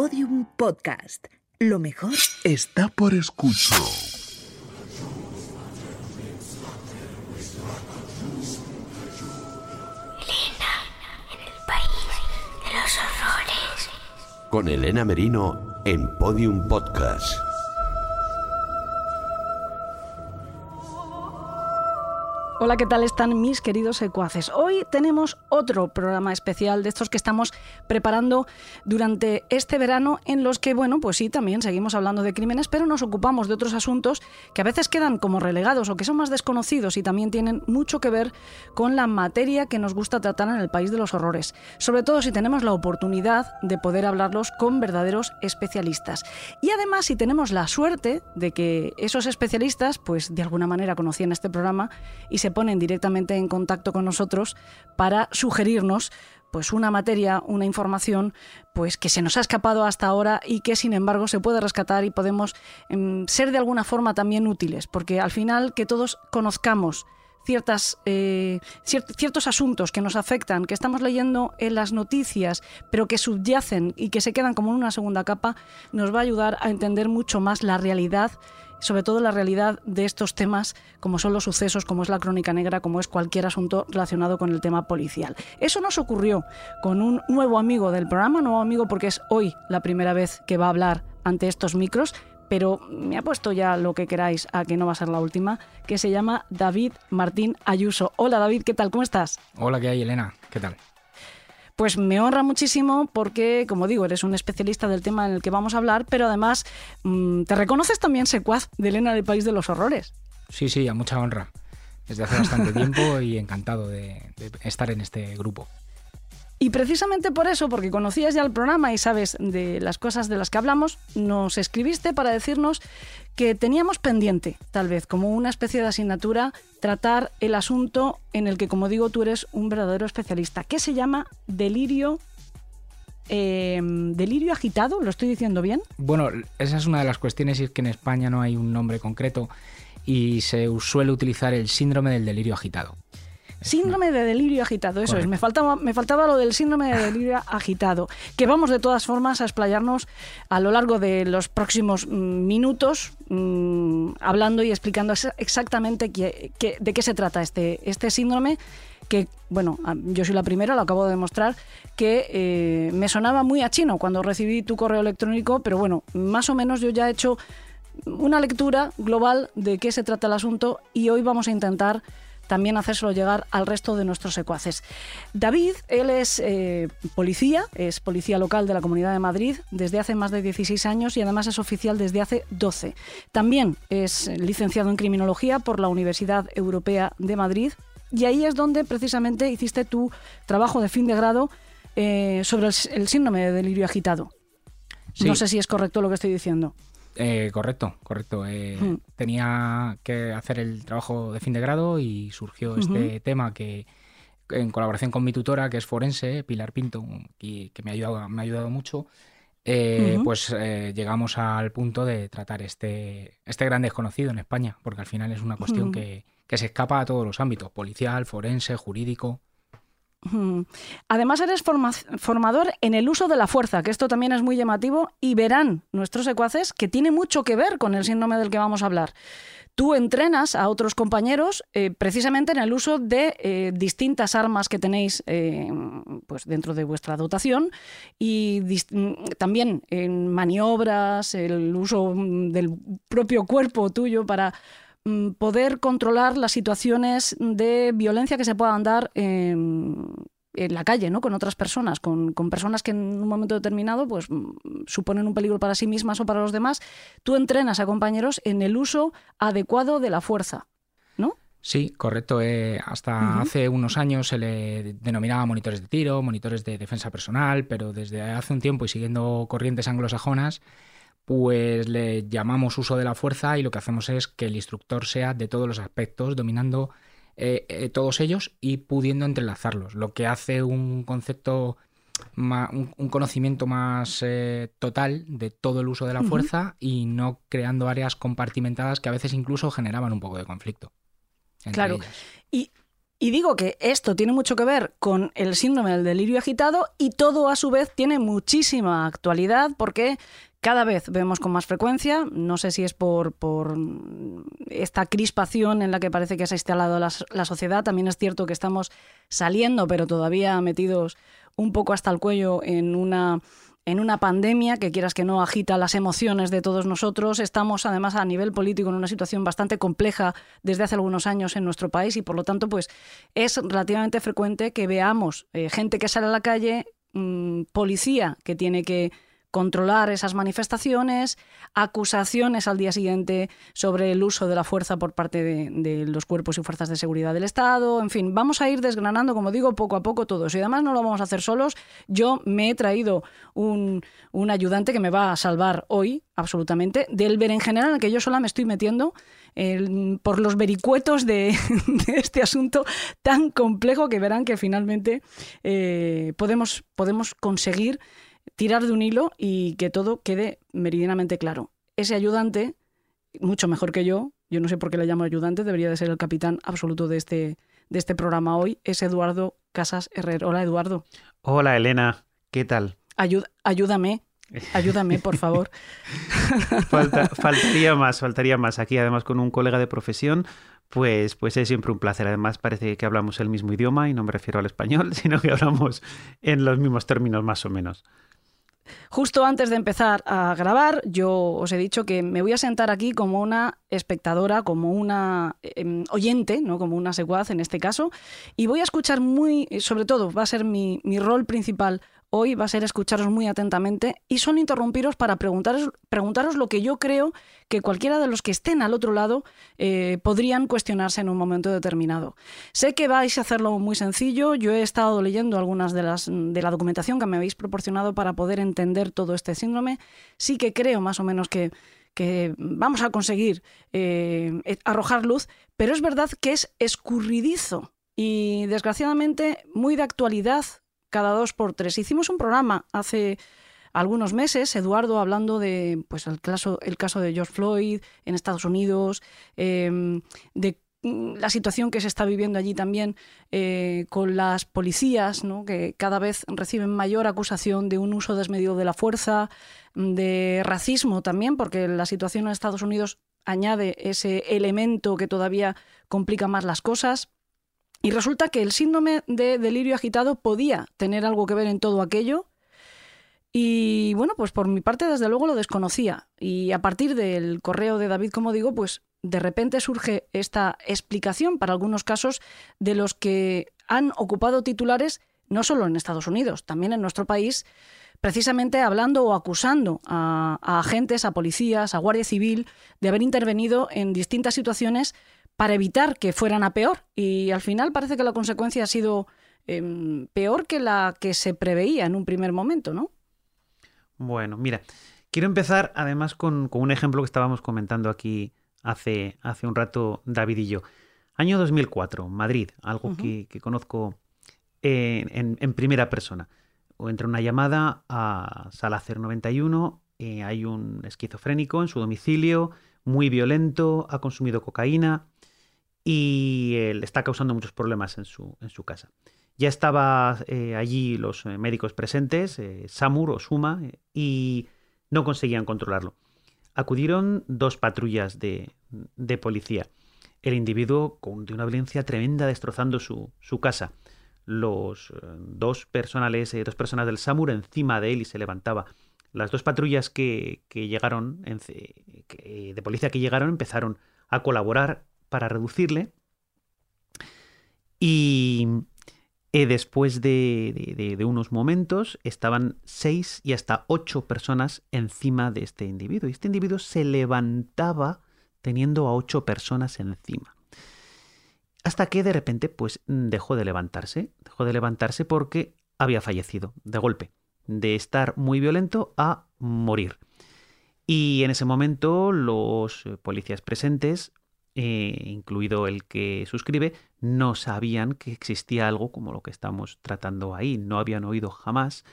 Podium Podcast. Lo mejor está por escuchar. Elena, en el país de los horrores. Con Elena Merino en Podium Podcast. Hola, ¿qué tal están mis queridos secuaces? Hoy tenemos otro programa especial de estos que estamos preparando durante este verano en los que, bueno, pues sí, también seguimos hablando de crímenes, pero nos ocupamos de otros asuntos que a veces quedan como relegados o que son más desconocidos y también tienen mucho que ver con la materia que nos gusta tratar en el país de los horrores, sobre todo si tenemos la oportunidad de poder hablarlos con verdaderos especialistas. Y además si tenemos la suerte de que esos especialistas, pues de alguna manera conocían este programa y se se ponen directamente en contacto con nosotros para sugerirnos pues una materia, una información, pues que se nos ha escapado hasta ahora y que sin embargo se puede rescatar y podemos em, ser de alguna forma también útiles, porque al final que todos conozcamos ciertas, eh, ciertos asuntos que nos afectan, que estamos leyendo en las noticias, pero que subyacen y que se quedan como en una segunda capa, nos va a ayudar a entender mucho más la realidad sobre todo la realidad de estos temas, como son los sucesos, como es la crónica negra, como es cualquier asunto relacionado con el tema policial. Eso nos ocurrió con un nuevo amigo del programa, nuevo amigo porque es hoy la primera vez que va a hablar ante estos micros, pero me ha puesto ya lo que queráis a que no va a ser la última, que se llama David Martín Ayuso. Hola David, ¿qué tal? ¿Cómo estás? Hola, ¿qué hay Elena? ¿Qué tal? Pues me honra muchísimo porque, como digo, eres un especialista del tema en el que vamos a hablar, pero además mm, te reconoces también secuaz de Elena del País de los Horrores. Sí, sí, a mucha honra. Desde hace bastante tiempo y encantado de estar en este grupo. Y precisamente por eso, porque conocías ya el programa y sabes de las cosas de las que hablamos, nos escribiste para decirnos que teníamos pendiente, tal vez como una especie de asignatura, tratar el asunto en el que, como digo, tú eres un verdadero especialista, que se llama delirio eh, delirio agitado, ¿lo estoy diciendo bien? Bueno, esa es una de las cuestiones, y es que en España no hay un nombre concreto y se suele utilizar el síndrome del delirio agitado. Síndrome de delirio agitado, eso es. Me faltaba, me faltaba lo del síndrome de delirio agitado. Que vamos de todas formas a explayarnos a lo largo de los próximos mm, minutos mm, hablando y explicando exactamente de qué se trata este, este síndrome que, bueno, yo soy la primera, lo acabo de demostrar, que eh, me sonaba muy a chino cuando recibí tu correo electrónico, pero bueno, más o menos yo ya he hecho una lectura global de qué se trata el asunto y hoy vamos a intentar también hacérselo llegar al resto de nuestros secuaces. David, él es eh, policía, es policía local de la Comunidad de Madrid desde hace más de 16 años y además es oficial desde hace 12. También es licenciado en Criminología por la Universidad Europea de Madrid y ahí es donde precisamente hiciste tu trabajo de fin de grado eh, sobre el, síndrome de delirio agitado. No sé si es correcto lo que estoy diciendo. Eh, correcto, correcto. Eh, hmm. Tenía que hacer el trabajo de fin de grado y surgió este tema que en colaboración con mi tutora, que es forense, Pilar Pinto, y que me ha ayudado, me ha ayudado mucho, eh, pues llegamos al punto de tratar este, este gran desconocido en España, porque al final es una cuestión que, que se escapa a todos los ámbitos, policial, forense, jurídico. Además eres formador en el uso de la fuerza, que esto también es muy llamativo y verán nuestros secuaces que tiene mucho que ver con el síndrome del que vamos a hablar. Tú entrenas a otros compañeros eh, precisamente en el uso de eh, distintas armas que tenéis eh, pues dentro de vuestra dotación y también en maniobras, el uso del propio cuerpo tuyo para poder controlar las situaciones de violencia que se puedan dar en, la calle, ¿no? Con otras personas, con, personas que en un momento determinado pues, mm, suponen un peligro para sí mismas o para los demás. Tú entrenas a compañeros en el uso adecuado de la fuerza, ¿no? Sí, correcto. Eh, hasta hace unos años se le denominaba monitores de tiro, monitores de defensa personal, pero desde hace un tiempo y siguiendo corrientes anglosajonas, pues le llamamos uso de la fuerza y lo que hacemos es que el instructor sea de todos los aspectos, dominando eh, eh, todos ellos y pudiendo entrelazarlos, lo que hace un concepto, un, conocimiento más eh, total de todo el uso de la fuerza y no creando áreas compartimentadas que a veces incluso generaban un poco de conflicto. claro. Y Y digo que esto tiene mucho que ver con el síndrome del delirio agitado y todo a su vez tiene muchísima actualidad porque cada vez vemos con más frecuencia, no sé si es por, por esta crispación en la que parece que se ha instalado la, la, sociedad, también es cierto que estamos saliendo, pero todavía metidos un poco hasta el cuello en una en una pandemia que quieras que no agita las emociones de todos nosotros. Estamos además a nivel político en una situación bastante compleja desde hace algunos años en nuestro país y por lo tanto pues es relativamente frecuente que veamos eh, gente que sale a la calle, mmm, policía que tiene que controlar esas manifestaciones, acusaciones al día siguiente sobre el uso de la fuerza por parte de, los cuerpos y fuerzas de seguridad del Estado. En fin, vamos a ir desgranando, como digo, poco a poco todo eso. Y además no lo vamos a hacer solos. Yo me he traído un, un ayudante que me va a salvar hoy, absolutamente, del berenjenal en el que yo sola me estoy metiendo por los vericuetos de, de, este asunto tan complejo que verán que finalmente eh, podemos, podemos conseguir tirar de un hilo y que todo quede meridianamente claro. Ese ayudante, mucho mejor que yo, yo no sé por qué le llamo ayudante, debería de ser el capitán absoluto de este, de este programa hoy, es Eduardo Casas Herrero. Hola, Eduardo. Hola, Elena. ¿Qué tal? Ayud ayúdame. Ayúdame, por favor. Falta, faltaría más, faltaría más. Aquí, además, con un colega de profesión, pues, pues es siempre un placer. Además, parece que hablamos el mismo idioma y no me refiero al español, sino que hablamos en los mismos términos, más o menos. Justo antes de empezar a grabar, yo os he dicho que me voy a sentar aquí como una espectadora, como una eh, oyente, ¿no? como una secuaz en este caso, y voy a escuchar muy, sobre todo, va a ser mi, mi rol principal hoy va a ser escucharos muy atentamente y son interrumpiros para preguntaros, preguntaros lo que yo creo que cualquiera de los que estén al otro lado eh, podrían cuestionarse en un momento determinado. Sé que vais a hacerlo muy sencillo, yo he estado leyendo algunas de, las, de la documentación que me habéis proporcionado para poder entender todo este síndrome, sí que creo más o menos que que vamos a conseguir eh, arrojar luz, pero es verdad que es escurridizo y desgraciadamente muy de actualidad cada dos por tres. Hicimos un programa hace algunos meses, Eduardo, hablando de pues el caso, el caso de George Floyd en Estados Unidos, eh, de la situación que se está viviendo allí también eh, con las policías, ¿no? que cada vez reciben mayor acusación de un uso desmedido de la fuerza, de racismo también, porque la situación en Estados Unidos añade ese elemento que todavía complica más las cosas. Y resulta que el síndrome de delirio agitado podía tener algo que ver en todo aquello. Y bueno, pues por mi parte desde luego lo desconocía. Y a partir del correo de David, como digo, pues de repente surge esta explicación para algunos casos de los que han ocupado titulares no solo en Estados Unidos, también en nuestro país, precisamente hablando o acusando a, a agentes, a policías, a Guardia Civil de haber intervenido en distintas situaciones para evitar que fueran a peor. Y al final parece que la consecuencia ha sido eh, peor que la que se preveía en un primer momento, ¿no? Bueno, mira, quiero empezar además con, con un ejemplo que estábamos comentando aquí hace, hace un rato David y yo. Año 2004, Madrid, algo uh -huh. que, que, conozco en, en, en, primera persona. Entra una llamada a Sala 091, eh, hay un esquizofrénico en su domicilio, muy violento, ha consumido cocaína, y le está causando muchos problemas en su, en su casa. Ya estaba eh, allí los eh, médicos presentes, eh, Samur o Suma, y no conseguían controlarlo. Acudieron dos patrullas de, de policía. El individuo con de una violencia tremenda destrozando su, su casa. Los dos personales, dos personas del Samur encima de él y se levantaba. Las dos patrullas que, que llegaron, de policía que llegaron, empezaron a colaborar para reducirle. Y eh, después de, de, de, unos momentos estaban seis y hasta ocho personas encima de este individuo. Y este individuo se levantaba teniendo a ocho personas encima. Hasta que de repente pues dejó de levantarse. Dejó de levantarse porque había fallecido de golpe. De estar muy violento a morir. Y en ese momento los policías presentes eh, incluido el que suscribe, no sabían que existía algo como lo que estamos tratando ahí. No habían oído jamás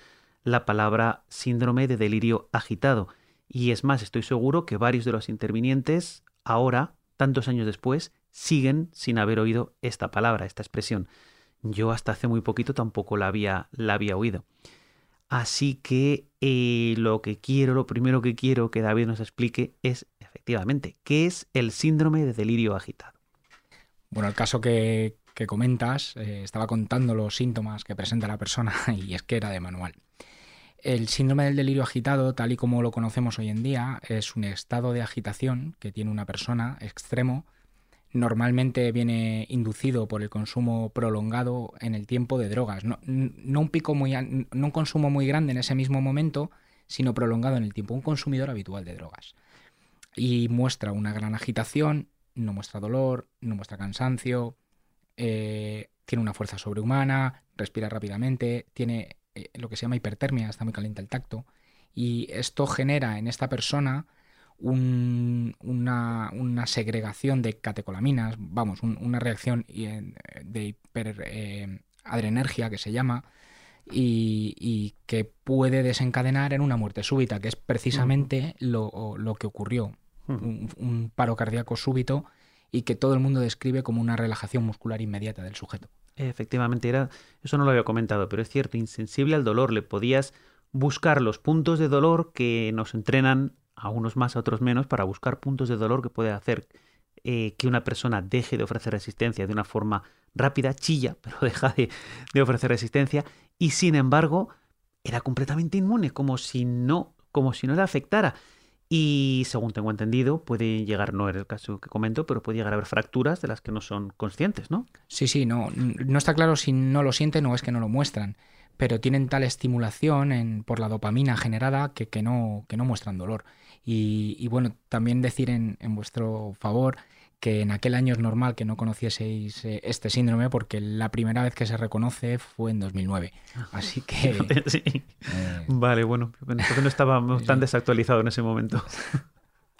la palabra síndrome de delirio agitado. Y es más, estoy seguro que varios de los intervinientes ahora, tantos años después, siguen sin haber oído esta palabra, esta expresión. Yo hasta hace muy poquito tampoco la había, la había oído. Así que eh, lo que quiero, lo primero que quiero que David nos explique es, efectivamente, ¿qué es el síndrome de delirio agitado? Bueno, el caso que, comentas, eh, estaba contando los síntomas que presenta la persona y es que era de manual. El síndrome del delirio agitado, tal y como lo conocemos hoy en día, es un estado de agitación que tiene una persona extremo normalmente viene inducido por el consumo prolongado en el tiempo de drogas. No, un pico muy, no un consumo muy grande en ese mismo momento, sino prolongado en el tiempo. Un consumidor habitual de drogas. Y muestra una gran agitación, no muestra dolor, no muestra cansancio, eh, tiene una fuerza sobrehumana, respira rápidamente, tiene eh, lo que se llama hipertermia, está muy caliente el tacto. Y esto genera en esta persona una, segregación de catecolaminas, vamos, una reacción de hiperadrenergia eh, que se llama, y, que puede desencadenar en una muerte súbita, que es precisamente lo, que ocurrió, un, paro cardíaco súbito y que todo el mundo describe como una relajación muscular inmediata del sujeto. Efectivamente, era, eso no lo había comentado, pero es cierto, insensible al dolor, le podías buscar los puntos de dolor que nos entrenan a unos más, a otros menos, para buscar puntos de dolor que puede hacer eh, que una persona deje de ofrecer resistencia de una forma rápida, chilla, pero deja de, de, ofrecer resistencia, y sin embargo era completamente inmune, como si no, como si no le afectara. Y según tengo entendido, puede llegar, no en el caso que comento, pero puede llegar a haber fracturas de las que no son conscientes, ¿no? Sí, sí, no, no está claro si no lo sienten o es que no lo muestran pero tienen tal estimulación en, por la dopamina generada que, que, no, que no muestran dolor. Y, bueno, también decir en, en, vuestro favor que en aquel año es normal que no conocieseis eh, este síndrome porque la primera vez que se reconoce fue en 2009. Así que... sí. Eh, vale, bueno, porque no estaba tan desactualizado en ese momento.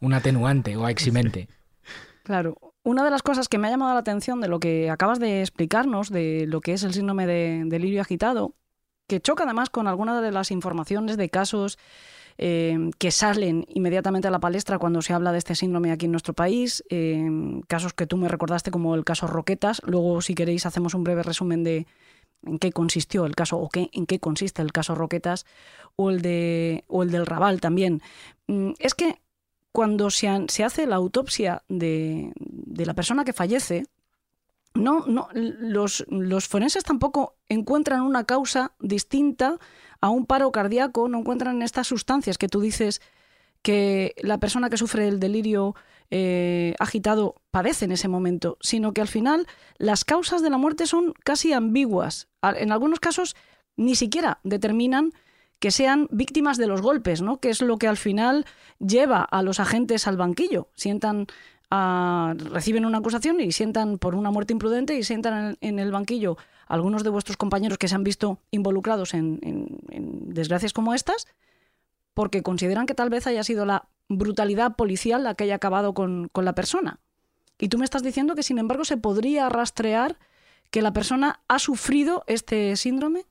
Un atenuante o eximente. Claro, una de las cosas que me ha llamado la atención de lo que acabas de explicarnos, de lo que es el síndrome de delirio agitado, que choca además con algunas de las informaciones de casos eh, que salen inmediatamente a la palestra cuando se habla de este síndrome aquí en nuestro país, eh, casos que tú me recordaste como el caso Roquetas. Luego, si queréis, hacemos un breve resumen de en qué consistió el caso o qué, en qué consiste el caso Roquetas o el, de, o el del Raval también. Mm, es que cuando se, se hace la autopsia de, de la persona que fallece, no, no, los, los, forenses tampoco encuentran una causa distinta a un paro cardíaco, no encuentran estas sustancias que tú dices que la persona que sufre el delirio eh, agitado padece en ese momento, sino que al final las causas de la muerte son casi ambiguas. En algunos casos ni siquiera determinan que sean víctimas de los golpes, ¿no? que es lo que al final lleva a los agentes al banquillo. Sientan reciben una acusación y sientan por una muerte imprudente y sientan en, el banquillo algunos de vuestros compañeros que se han visto involucrados en, desgracias como estas, porque consideran que tal vez haya sido la brutalidad policial la que haya acabado con, la persona. Y tú me estás diciendo que, sin embargo, se podría rastrear que la persona ha sufrido este síndrome.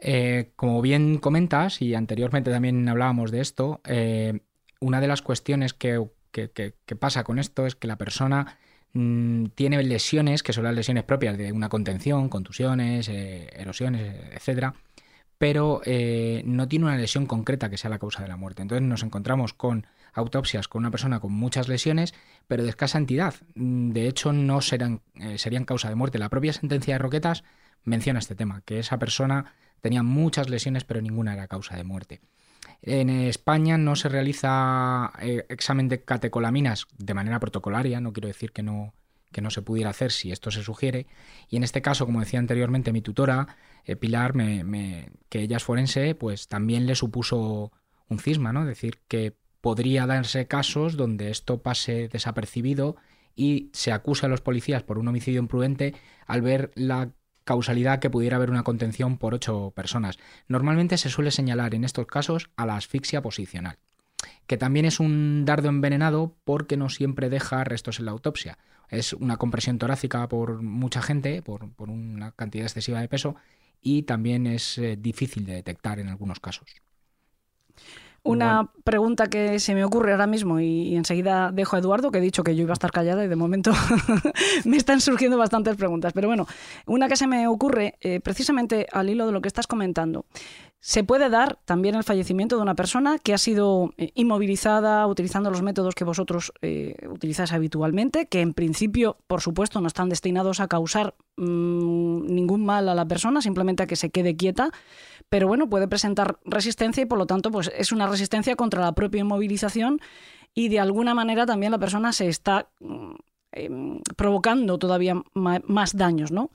Eh, como bien comentas, y anteriormente también hablábamos de esto, eh, una de las cuestiones que que, pasa con esto es que la persona mm, tiene lesiones, que son las lesiones propias de una contención, contusiones, eh, erosiones, etcétera, pero eh, no tiene una lesión concreta que sea la causa de la muerte. Entonces nos encontramos con autopsias con una persona con muchas lesiones, pero de escasa entidad. Mm, de hecho, no serán, eh, serían causa de muerte. La propia sentencia de Roquetas menciona este tema, que esa persona tenía muchas lesiones, pero ninguna era causa de muerte. En España no se realiza eh, examen de catecolaminas de manera protocolaria, no quiero decir que no, que no se pudiera hacer si esto se sugiere. Y en este caso, como decía anteriormente mi tutora, eh, Pilar, que ella es forense, pues también le supuso un cisma, ¿no? Decir, que podría darse casos donde esto pase desapercibido y se acuse a los policías por un homicidio imprudente al ver la causalidad que pudiera haber una contención por ocho personas. Normalmente se suele señalar en estos casos a la asfixia posicional, que también es un dardo envenenado porque no siempre deja restos en la autopsia. Es una compresión torácica por mucha gente, por, una cantidad excesiva de peso, y también es eh, difícil de detectar en algunos casos. Una pregunta que se me ocurre ahora mismo y, enseguida dejo a Eduardo, que he dicho que yo iba a estar callada y de momento me están surgiendo bastantes preguntas. Pero bueno, una que se me ocurre eh, precisamente al hilo de lo que estás comentando. Se puede dar también el fallecimiento de una persona que ha sido eh, inmovilizada utilizando los métodos que vosotros eh, utilizáis habitualmente, que en principio, por supuesto, no están destinados a causar mm, ningún mal a la persona, simplemente a que se quede quieta, pero bueno, puede presentar resistencia y por lo tanto pues, es una resistencia contra la propia inmovilización y de alguna manera también la persona se está mm, em, provocando todavía más daños, ¿no?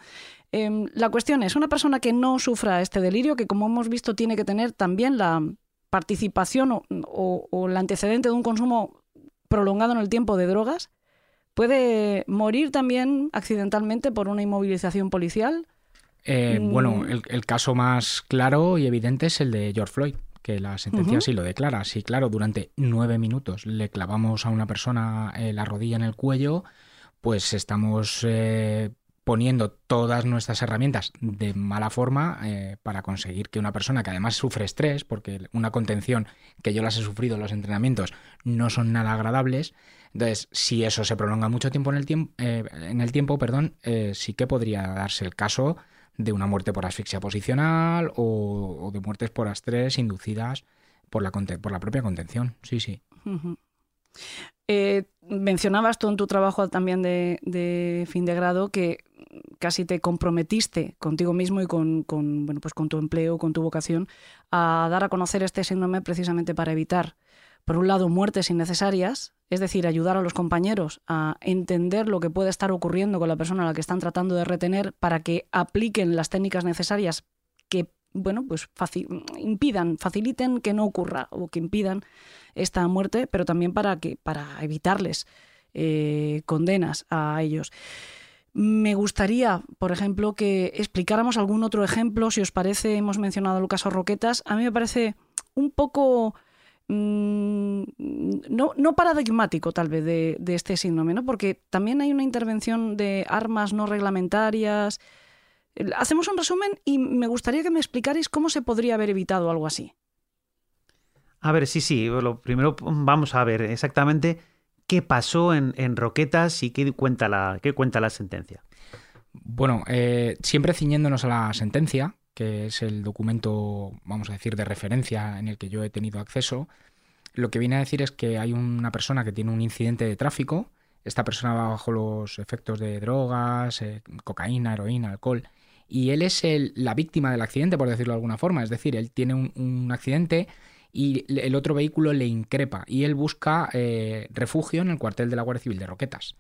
Em, la cuestión es, una persona que no sufra este delirio, que como hemos visto tiene que tener también la participación o, el antecedente de un consumo prolongado en el tiempo de drogas, puede morir también accidentalmente por una inmovilización policial. Eh, mm. Bueno, el, caso más claro y evidente es el de George Floyd, que la sentencia sí lo declara. Sí, claro, durante nueve minutos le clavamos a una persona eh, la rodilla en el cuello, pues estamos eh, poniendo todas nuestras herramientas de mala forma eh, para conseguir que una persona que además sufre estrés, porque una contención que yo las he sufrido en los entrenamientos no son nada agradables, entonces si eso se prolonga mucho tiempo en el, tiempo, eh, en el tiempo, perdón, eh, sí que podría darse el caso de una muerte por asfixia posicional o, de muertes por estrés inducidas por la, por la propia contención. Sí, sí. Mencionabas tú en tu trabajo también de, de, fin de grado que casi te comprometiste contigo mismo y con, bueno, pues con tu empleo, con tu vocación, a dar a conocer este síndrome precisamente para evitar, por un lado, muertes innecesarias, es decir, ayudar a los compañeros a entender lo que puede estar ocurriendo con la persona a la que están tratando de retener para que apliquen las técnicas necesarias que bueno, pues impidan, faciliten que no ocurra o que impidan esta muerte, pero también para que para evitarles eh, condenas a ellos. Me gustaría, por ejemplo, que explicáramos algún otro ejemplo, si os parece, hemos mencionado el caso Roquetas, a mí me parece un poco... Mm, no, paradigmático tal vez de, este síndrome, ¿no? porque también hay una intervención de armas no reglamentarias. Hacemos un resumen y me gustaría que me explicarais cómo se podría haber evitado algo así. A ver, sí, sí. Lo primero vamos a ver exactamente qué pasó en, Roquetas y qué cuenta la, qué cuenta la sentencia. Bueno, eh, siempre ciñéndonos a la sentencia, que es el documento, vamos a decir, de referencia en el que yo he tenido acceso, lo que viene a decir es que hay una persona que tiene un incidente de tráfico, esta persona va bajo los efectos de drogas, eh, cocaína, heroína, alcohol, y él es la víctima del accidente, por decirlo de alguna forma, es decir, él tiene un accidente y el otro vehículo le increpa y él busca eh, refugio en el cuartel de la Guardia Civil de Roquetas.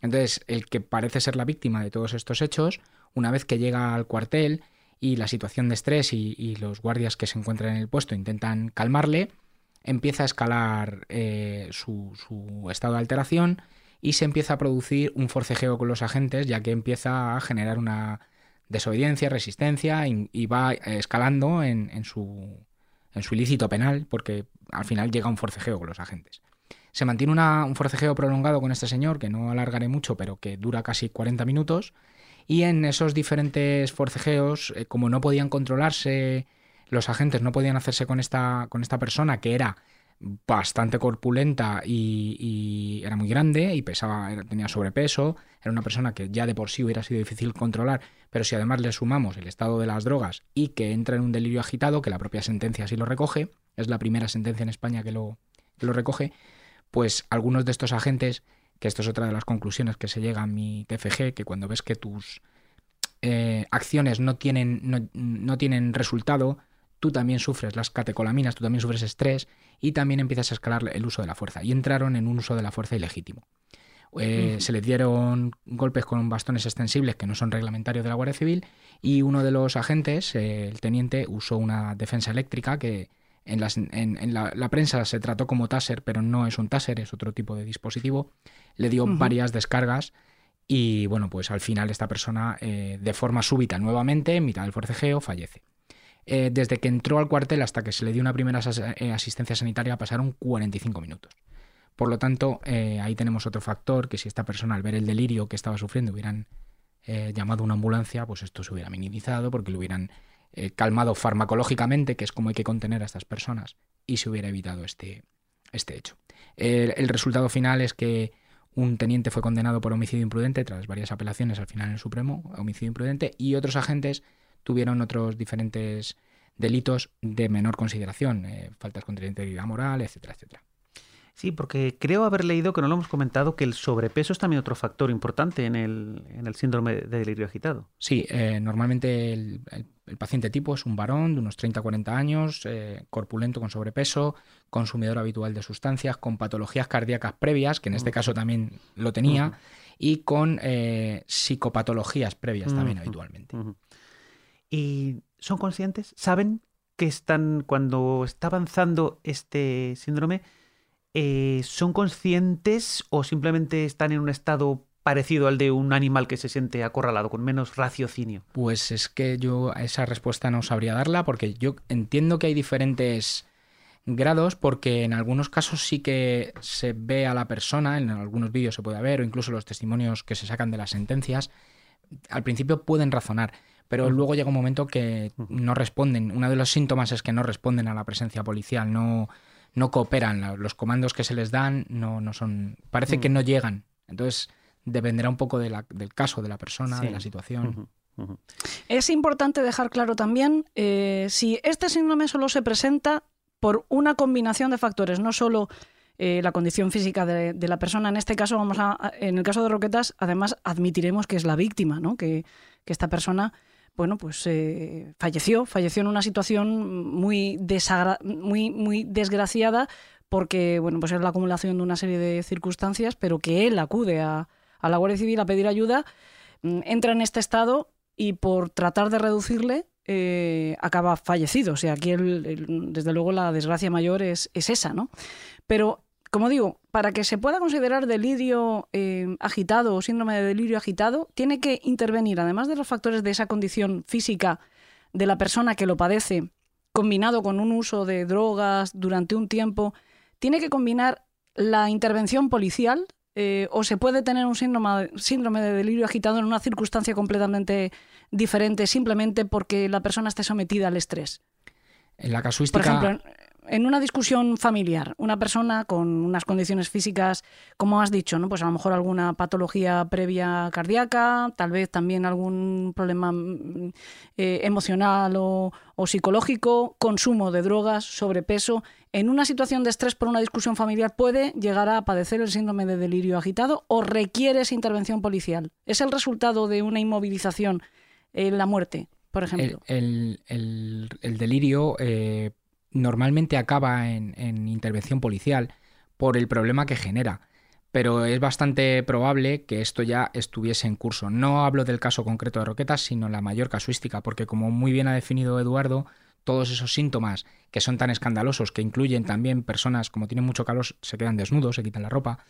Entonces, el que parece ser la víctima de todos estos hechos, una vez que llega al cuartel y la situación de estrés y, los guardias que se encuentran en el puesto intentan calmarle, empieza a escalar eh, su, estado de alteración y se empieza a producir un forcejeo con los agentes, ya que empieza a generar una desobediencia, resistencia y, va escalando en su en su ilícito penal, porque al final llega un forcejeo con los agentes. Se mantiene un forcejeo prolongado con este señor, que no alargaré mucho, pero que dura casi 40 minutos, y en esos diferentes forcejeos, eh, como no podían controlarse, los agentes no podían hacerse con esta, con esta persona, que era bastante corpulenta y, era muy grande y pesaba, tenía sobrepeso, era una persona que ya de por sí hubiera sido difícil controlar, pero si además le sumamos el estado de las drogas y que entra en un delirio agitado, que la propia sentencia así lo recoge, es la primera sentencia en España que lo, lo recoge, pues algunos de estos agentes, que esto es otra de las conclusiones que se llega a mi TFG, que cuando ves que tus eh, acciones no tienen, no, no tienen resultado, tú también sufres las catecolaminas, tú también sufres estrés y también empiezas a escalar el uso de la fuerza. Y entraron en un uso de la fuerza ilegítimo. Eh, se les dieron golpes con bastones extensibles que no son reglamentarios de la Guardia Civil y uno de los agentes, eh, el teniente, usó una defensa eléctrica que en, la, prensa se trató como taser, pero no es un taser, es otro tipo de dispositivo. Le dio varias descargas y bueno, pues al final esta persona eh, de forma súbita nuevamente, en mitad del forcejeo, fallece. Eh, desde que entró al cuartel hasta que se le dio una primera eh, asistencia sanitaria pasaron 45 minutos. Por lo tanto, eh, ahí tenemos otro factor, que si esta persona al ver el delirio que estaba sufriendo hubieran llamado a una ambulancia, pues esto se hubiera minimizado porque le hubieran calmado farmacológicamente, que es como hay que contener a estas personas, y se hubiera evitado este, este hecho. El, el resultado final es que un teniente fue condenado por homicidio imprudente tras varias apelaciones al final en el Supremo, homicidio imprudente, y otros agentes tuvieron otros diferentes delitos de menor consideración, eh, faltas contra la integridad moral, etcétera, etcétera. Sí, porque creo haber leído, que no lo hemos comentado, que el sobrepeso es también otro factor importante en el, en el síndrome de delirio agitado. Sí, eh, normalmente el, el- el paciente tipo es un varón de unos 30-40 años, eh, corpulento con sobrepeso, consumidor habitual de sustancias, con patologías cardíacas previas, que en este caso también lo tenía, y con eh, psicopatologías previas también Ujú, habitualmente. ¿Y son conscientes? ¿Saben que están, cuando está avanzando este síndrome, eh, son conscientes o simplemente están en un estado parecido al de un animal que se siente acorralado, con menos raciocinio? Pues es que yo a esa respuesta no sabría darla porque yo entiendo que hay diferentes grados porque en algunos casos sí que se ve a la persona, en algunos vídeos se puede ver o incluso los testimonios que se sacan de las sentencias, al principio pueden razonar, pero luego llega un momento que no responden. Uno de los síntomas es que no responden a la presencia policial, no, no cooperan, los comandos que se les dan no, no son, parece que no llegan. Entonces dependerá un poco de la- del caso, de la persona, Sí. de la situación. Es importante dejar claro también eh, si este síndrome solo se presenta por una combinación de factores, no solo eh, la condición física de, de la persona. En este caso, vamos a, a- en el caso de Roquetas, además admitiremos que es la víctima, ¿no? que, que esta persona, bueno, pues eh, falleció, falleció en una situación muy, muy, muy desgraciada porque, bueno, pues es la acumulación de una serie de circunstancias, pero que él acude a, a la Guardia Civil a pedir ayuda, mm, entra en este estado y por tratar de reducirle eh, acaba fallecido. O sea, aquí el- desde luego la desgracia mayor es, es esa, ¿no? Pero, como digo, para que se pueda considerar delirio eh, agitado o síndrome de delirio agitado, tiene que intervenir, además de los factores de esa condición física de la persona que lo padece, combinado con un uso de drogas durante un tiempo, tiene que combinar la intervención policial eh, o se puede tener un síndrome, síndrome de delirio agitado en una circunstancia completamente diferente simplemente porque la persona esté sometida al estrés. En la Por casuística, ejemplo, en- una discusión familiar, una persona con unas condiciones físicas, como has dicho, ¿no? Pues a lo mejor alguna patología previa cardíaca, tal vez también algún problema mm, eh, emocional o, o psicológico, consumo de drogas, sobrepeso. En una situación de estrés por una discusión familiar puede llegar a padecer el síndrome de delirio agitado o requiere esa intervención policial. Es el resultado de una inmovilización, eh, la muerte, por el, ejemplo. el- el- el delirio eh, normalmente acaba en, en intervención policial por el problema que genera. Pero es bastante probable que esto ya estuviese en curso. No hablo del caso concreto de Roquetas, sino la mayor casuística, porque como muy bien ha definido Eduardo, todos esos síntomas que son tan escandalosos, que incluyen también personas, como tienen mucho calor, se quedan desnudos, se quitan la ropa,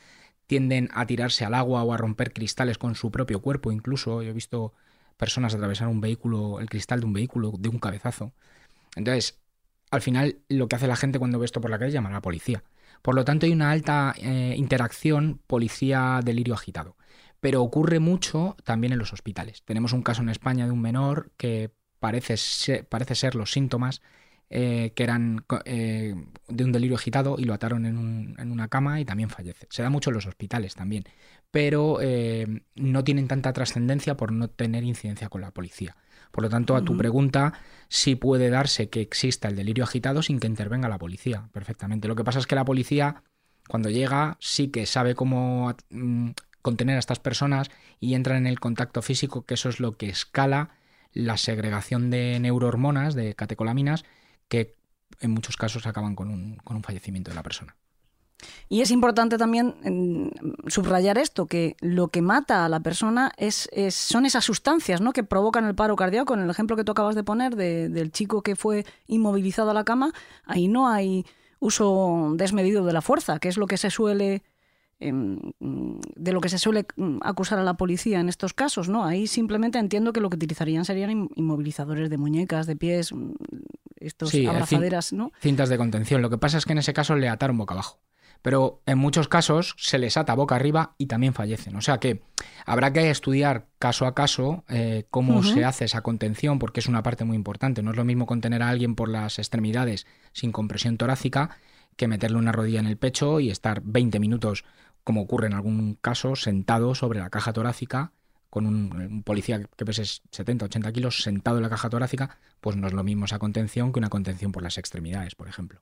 tienden a tirarse al agua o a romper cristales con su propio cuerpo, incluso yo he visto personas atravesar un vehículo, el cristal de un vehículo de un cabezazo. Entonces, al final lo que hace la gente cuando ve esto por la calle es llamar a la policía. Por lo tanto, hay una alta eh, interacción policía-delirio agitado. Pero ocurre mucho también en los hospitales. Tenemos un caso en España de un menor que parece ser, parece ser los síntomas eh, que eran eh, de un delirio agitado y lo ataron en, en una cama y también fallece. Se da mucho en los hospitales también, pero no tienen tanta trascendencia por no tener incidencia con la policía. Por lo tanto, a tu pregunta, sí puede darse que exista el delirio agitado sin que intervenga la policía, perfectamente. Lo que pasa es que la policía, cuando llega, sí que sabe cómo mm, contener a estas personas y entran en el contacto físico, que eso es lo que escala la segregación de neurohormonas, de catecolaminas, que en muchos casos acaban con un, con un fallecimiento de la persona. Y es importante también subrayar esto, que lo que mata a la persona es, es- son esas sustancias ¿no? que provocan el paro cardíaco. En el ejemplo que tú acabas de poner de- del chico que fue inmovilizado a la cama, ahí no hay uso desmedido de la fuerza, que es lo que se suele em, de lo que se suele mm, acusar a la policía en estos casos, ¿no? Ahí simplemente entiendo que lo que utilizarían serían in- inmovilizadores de muñecas, de pies, mm, estos Sí, abrazaderas, ¿no? Cintas de contención. Lo que pasa es que en ese caso le ataron boca abajo. Pero en muchos casos se les ata boca arriba y también fallecen. O sea que habrá que estudiar caso a caso eh, cómo se hace esa contención, porque es una parte muy importante. No es lo mismo contener a alguien por las extremidades sin compresión torácica que meterle una rodilla en el pecho y estar 20 minutos, como ocurre en algún caso, sentado sobre la caja torácica con un, policía que pese 70, 80 kilos sentado en la caja torácica, pues no es lo mismo esa contención que una contención por las extremidades, por ejemplo.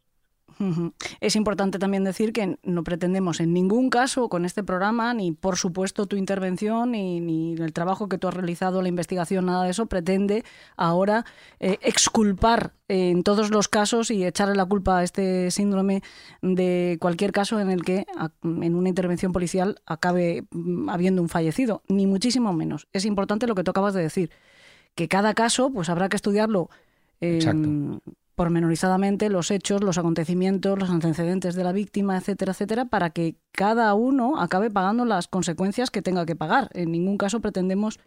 Es importante también decir que no pretendemos en ningún caso con este programa, ni por supuesto tu intervención, ni, el trabajo que tú has realizado, la investigación, nada de eso, pretende ahora eh, exculpar en todos los casos y echarle la culpa a este síndrome de cualquier caso en el que en una intervención policial acabe mm, habiendo un fallecido, ni muchísimo menos. Es importante lo que tú acabas de decir, que cada caso pues habrá que estudiarlo pormenorizadamente los hechos, los acontecimientos, los antecedentes de la víctima, etcétera, etcétera, para que cada uno acabe pagando las consecuencias que tenga que pagar. En ningún caso pretendemos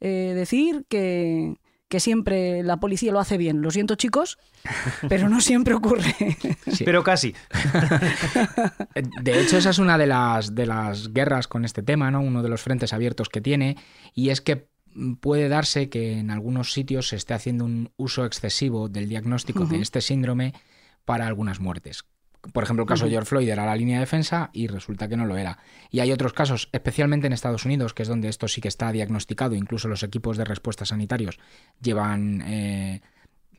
eh, decir que, siempre la policía lo hace bien. Lo siento, chicos, pero no siempre ocurre. Pero casi. De hecho, esa es una de las, de las guerras con este tema, ¿no? Uno de los frentes abiertos que tiene, y es que puede darse que en algunos sitios se esté haciendo un uso excesivo del diagnóstico de este síndrome para algunas muertes. Por ejemplo, el caso de George Floyd era la línea de defensa y resulta que no lo era. Y hay otros casos, especialmente en Estados Unidos, que es donde esto sí que está diagnosticado, incluso los equipos de respuesta sanitarios llevan eh,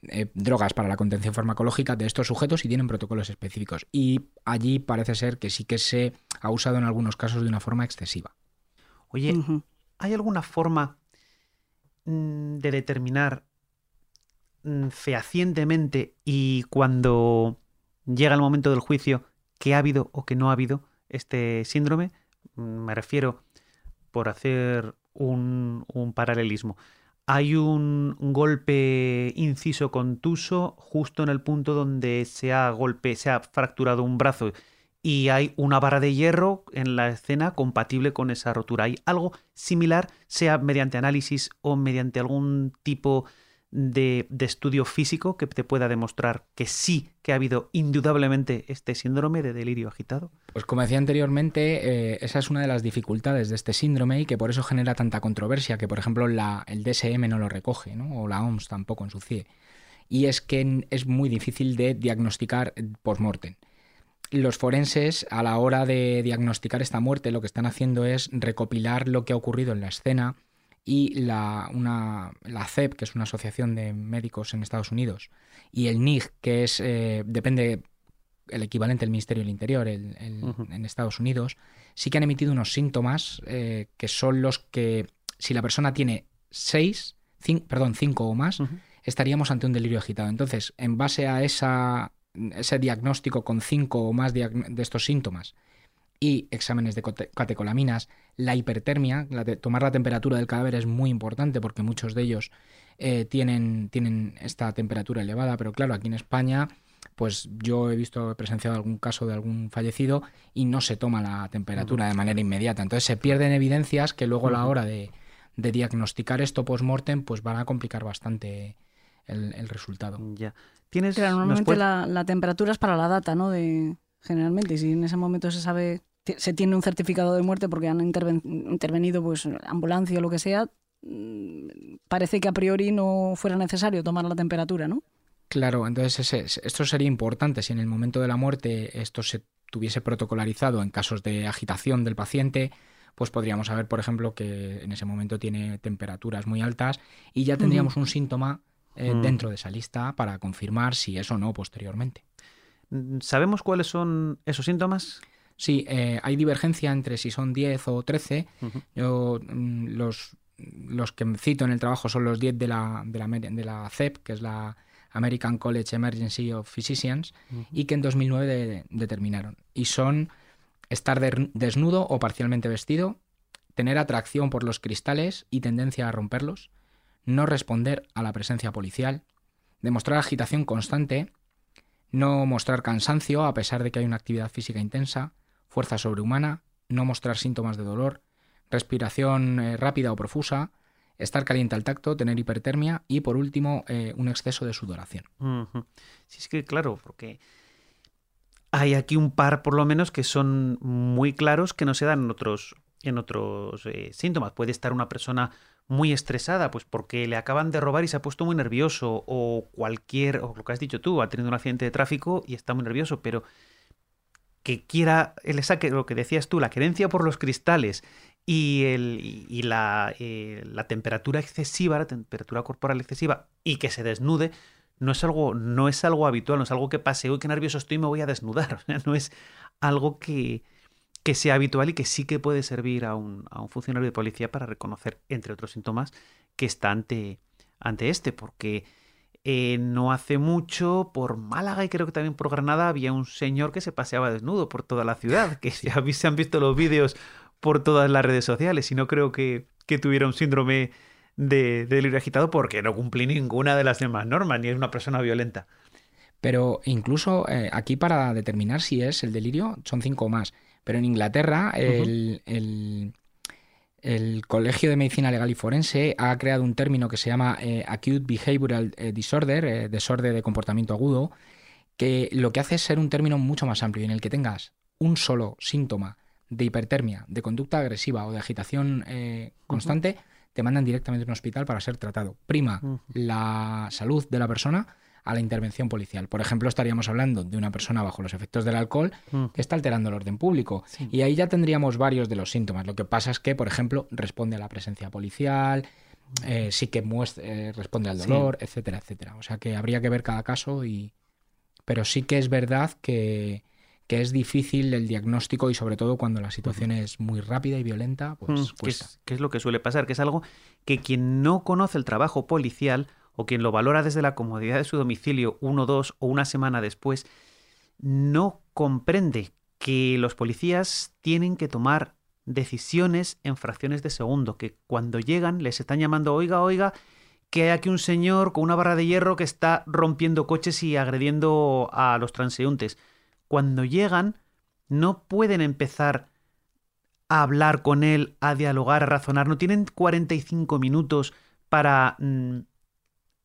eh, drogas para la contención farmacológica de estos sujetos y tienen protocolos específicos. Y allí parece ser que sí que se ha usado en algunos casos de una forma excesiva. Oye, ¿hay alguna forma de determinar mm, fehacientemente y cuando llega el momento del juicio que ha habido o que no ha habido este síndrome, mm, me refiero por hacer un, paralelismo. Hay un golpe inciso contuso justo en el punto donde se ha golpe, se ha fracturado un brazo y hay una barra de hierro en la escena compatible con esa rotura. Hay algo similar, sea mediante análisis o mediante algún tipo de, estudio físico que te pueda demostrar que sí que ha habido indudablemente este síndrome de delirio agitado? Pues como decía anteriormente, eh, esa es una de las dificultades de este síndrome y que por eso genera tanta controversia, que por ejemplo la, el DSM no lo recoge, ¿no? o la OMS tampoco en su CIE. Y es que es muy difícil de diagnosticar post-mortem los forenses a la hora de diagnosticar esta muerte lo que están haciendo es recopilar lo que ha ocurrido en la escena y la, una, la CEP, que es una asociación de médicos en Estados Unidos, y el NIG, que es, eh, depende, el equivalente del Ministerio del Interior en Estados Unidos, sí que han emitido unos síntomas eh, que son los que, si la persona tiene seis, perdón, cinco o más, estaríamos ante un delirio agitado. Entonces, en base a esa ese diagnóstico con cinco o más de estos síntomas y exámenes de catecolaminas, la hipertermia, la tomar la temperatura del cadáver es muy importante porque muchos de ellos eh, tienen, tienen esta temperatura elevada, pero claro, aquí en España, pues yo he visto, he presenciado algún caso de algún fallecido y no se toma la temperatura de manera inmediata. Entonces se pierden evidencias que luego a la hora de, de diagnosticar esto post-mortem, pues van a complicar bastante el, el resultado. Ya. ¿Tienes, normalmente la, temperatura es para la data, ¿no? De, generalmente, y si en ese momento se sabe, se tiene un certificado de muerte porque han intervenido pues ambulancia o lo que sea, mm, parece que a priori no fuera necesario tomar la temperatura, ¿no? Claro, entonces esto sería importante si en el momento de la muerte esto se tuviese protocolarizado en casos de agitación del paciente, pues podríamos saber, por ejemplo, que en ese momento tiene temperaturas muy altas y ya tendríamos un síntoma eh, mm. dentro de esa lista para confirmar si es o no posteriormente. Mm, ¿Sabemos cuáles son esos síntomas? Sí, eh, hay divergencia entre si son 10 o 13. Yo, mm, los, los que cito en el trabajo son los 10 de la, de la, de la CEP, que es la American College Emergency of Physicians, y que en 2009 determinaron. Y son estar desnudo o parcialmente vestido, tener atracción por los cristales y tendencia a romperlos, no responder a la presencia policial, demostrar agitación constante, no mostrar cansancio a pesar de que hay una actividad física intensa, fuerza sobrehumana, no mostrar síntomas de dolor, respiración eh, rápida o profusa, estar caliente al tacto, tener hipertermia y por último eh, un exceso de sudoración. Sí, es que claro, porque hay aquí un par, por lo menos, que son muy claros que no se dan en otros, en otros eh, síntomas. Puede estar una persona muy estresada, pues porque le acaban de robar y se ha puesto muy nervioso, o cualquier, o lo que has dicho tú, ha tenido un accidente de tráfico y está muy nervioso, pero que quiera, le saque lo que decías tú, la querencia por los cristales y, el, y la, eh, la temperatura excesiva, la temperatura corporal excesiva, y que se desnude, no es algo, no es algo habitual, no es algo que pase, uy, qué nervioso estoy, me voy a desnudar. no es algo que, que sea habitual y que sí que puede servir a un, a un, funcionario de policía para reconocer, entre otros síntomas, que está ante, ante este, porque eh, no hace mucho por Málaga y creo que también por Granada había un señor que se paseaba desnudo por toda la ciudad, que se, se han visto los vídeos por todas las redes sociales y no creo que, que tuviera un síndrome de, de delirio agitado porque no cumplí ninguna de las demás normas, ni es una persona violenta. Pero incluso eh, aquí para determinar si es el delirio son cinco más. Pero en Inglaterra el, uh -huh. el, el, Colegio de Medicina Legal y Forense ha creado un término que se llama eh, Acute Behavioral eh, Disorder, eh, desorden de comportamiento agudo, que lo que hace es ser un término mucho más amplio en el que tengas un solo síntoma de hipertermia, de conducta agresiva o de agitación constante. Uh -huh te mandan directamente a un hospital para ser tratado. Prima uh -huh. la salud de la persona a la intervención policial. Por ejemplo, estaríamos hablando de una persona bajo los efectos del alcohol -huh. que está alterando el orden público. Sí. Y ahí ya tendríamos varios de los síntomas. Lo que pasa es que, por ejemplo, responde a la presencia policial, eh, sí que muestra, eh, responde al dolor, sí. etcétera, etcétera. O sea que habría que ver cada caso y... Pero sí que es verdad que, que es difícil el diagnóstico y sobre todo cuando la situación es muy rápida y violenta, pues mm, ¿Qué es, ¿Qué es lo que suele pasar? Que es algo que quien no conoce el trabajo policial o quien lo valora desde la comodidad de su domicilio uno, dos o una semana después, no comprende que los policías tienen que tomar decisiones en fracciones de segundo, que cuando llegan les están llamando, oiga, oiga, que hay aquí un señor con una barra de hierro que está rompiendo coches y agrediendo a los transeúntes cuando llegan, no pueden empezar a hablar con él, a dialogar, a razonar. No tienen 45 minutos para mm,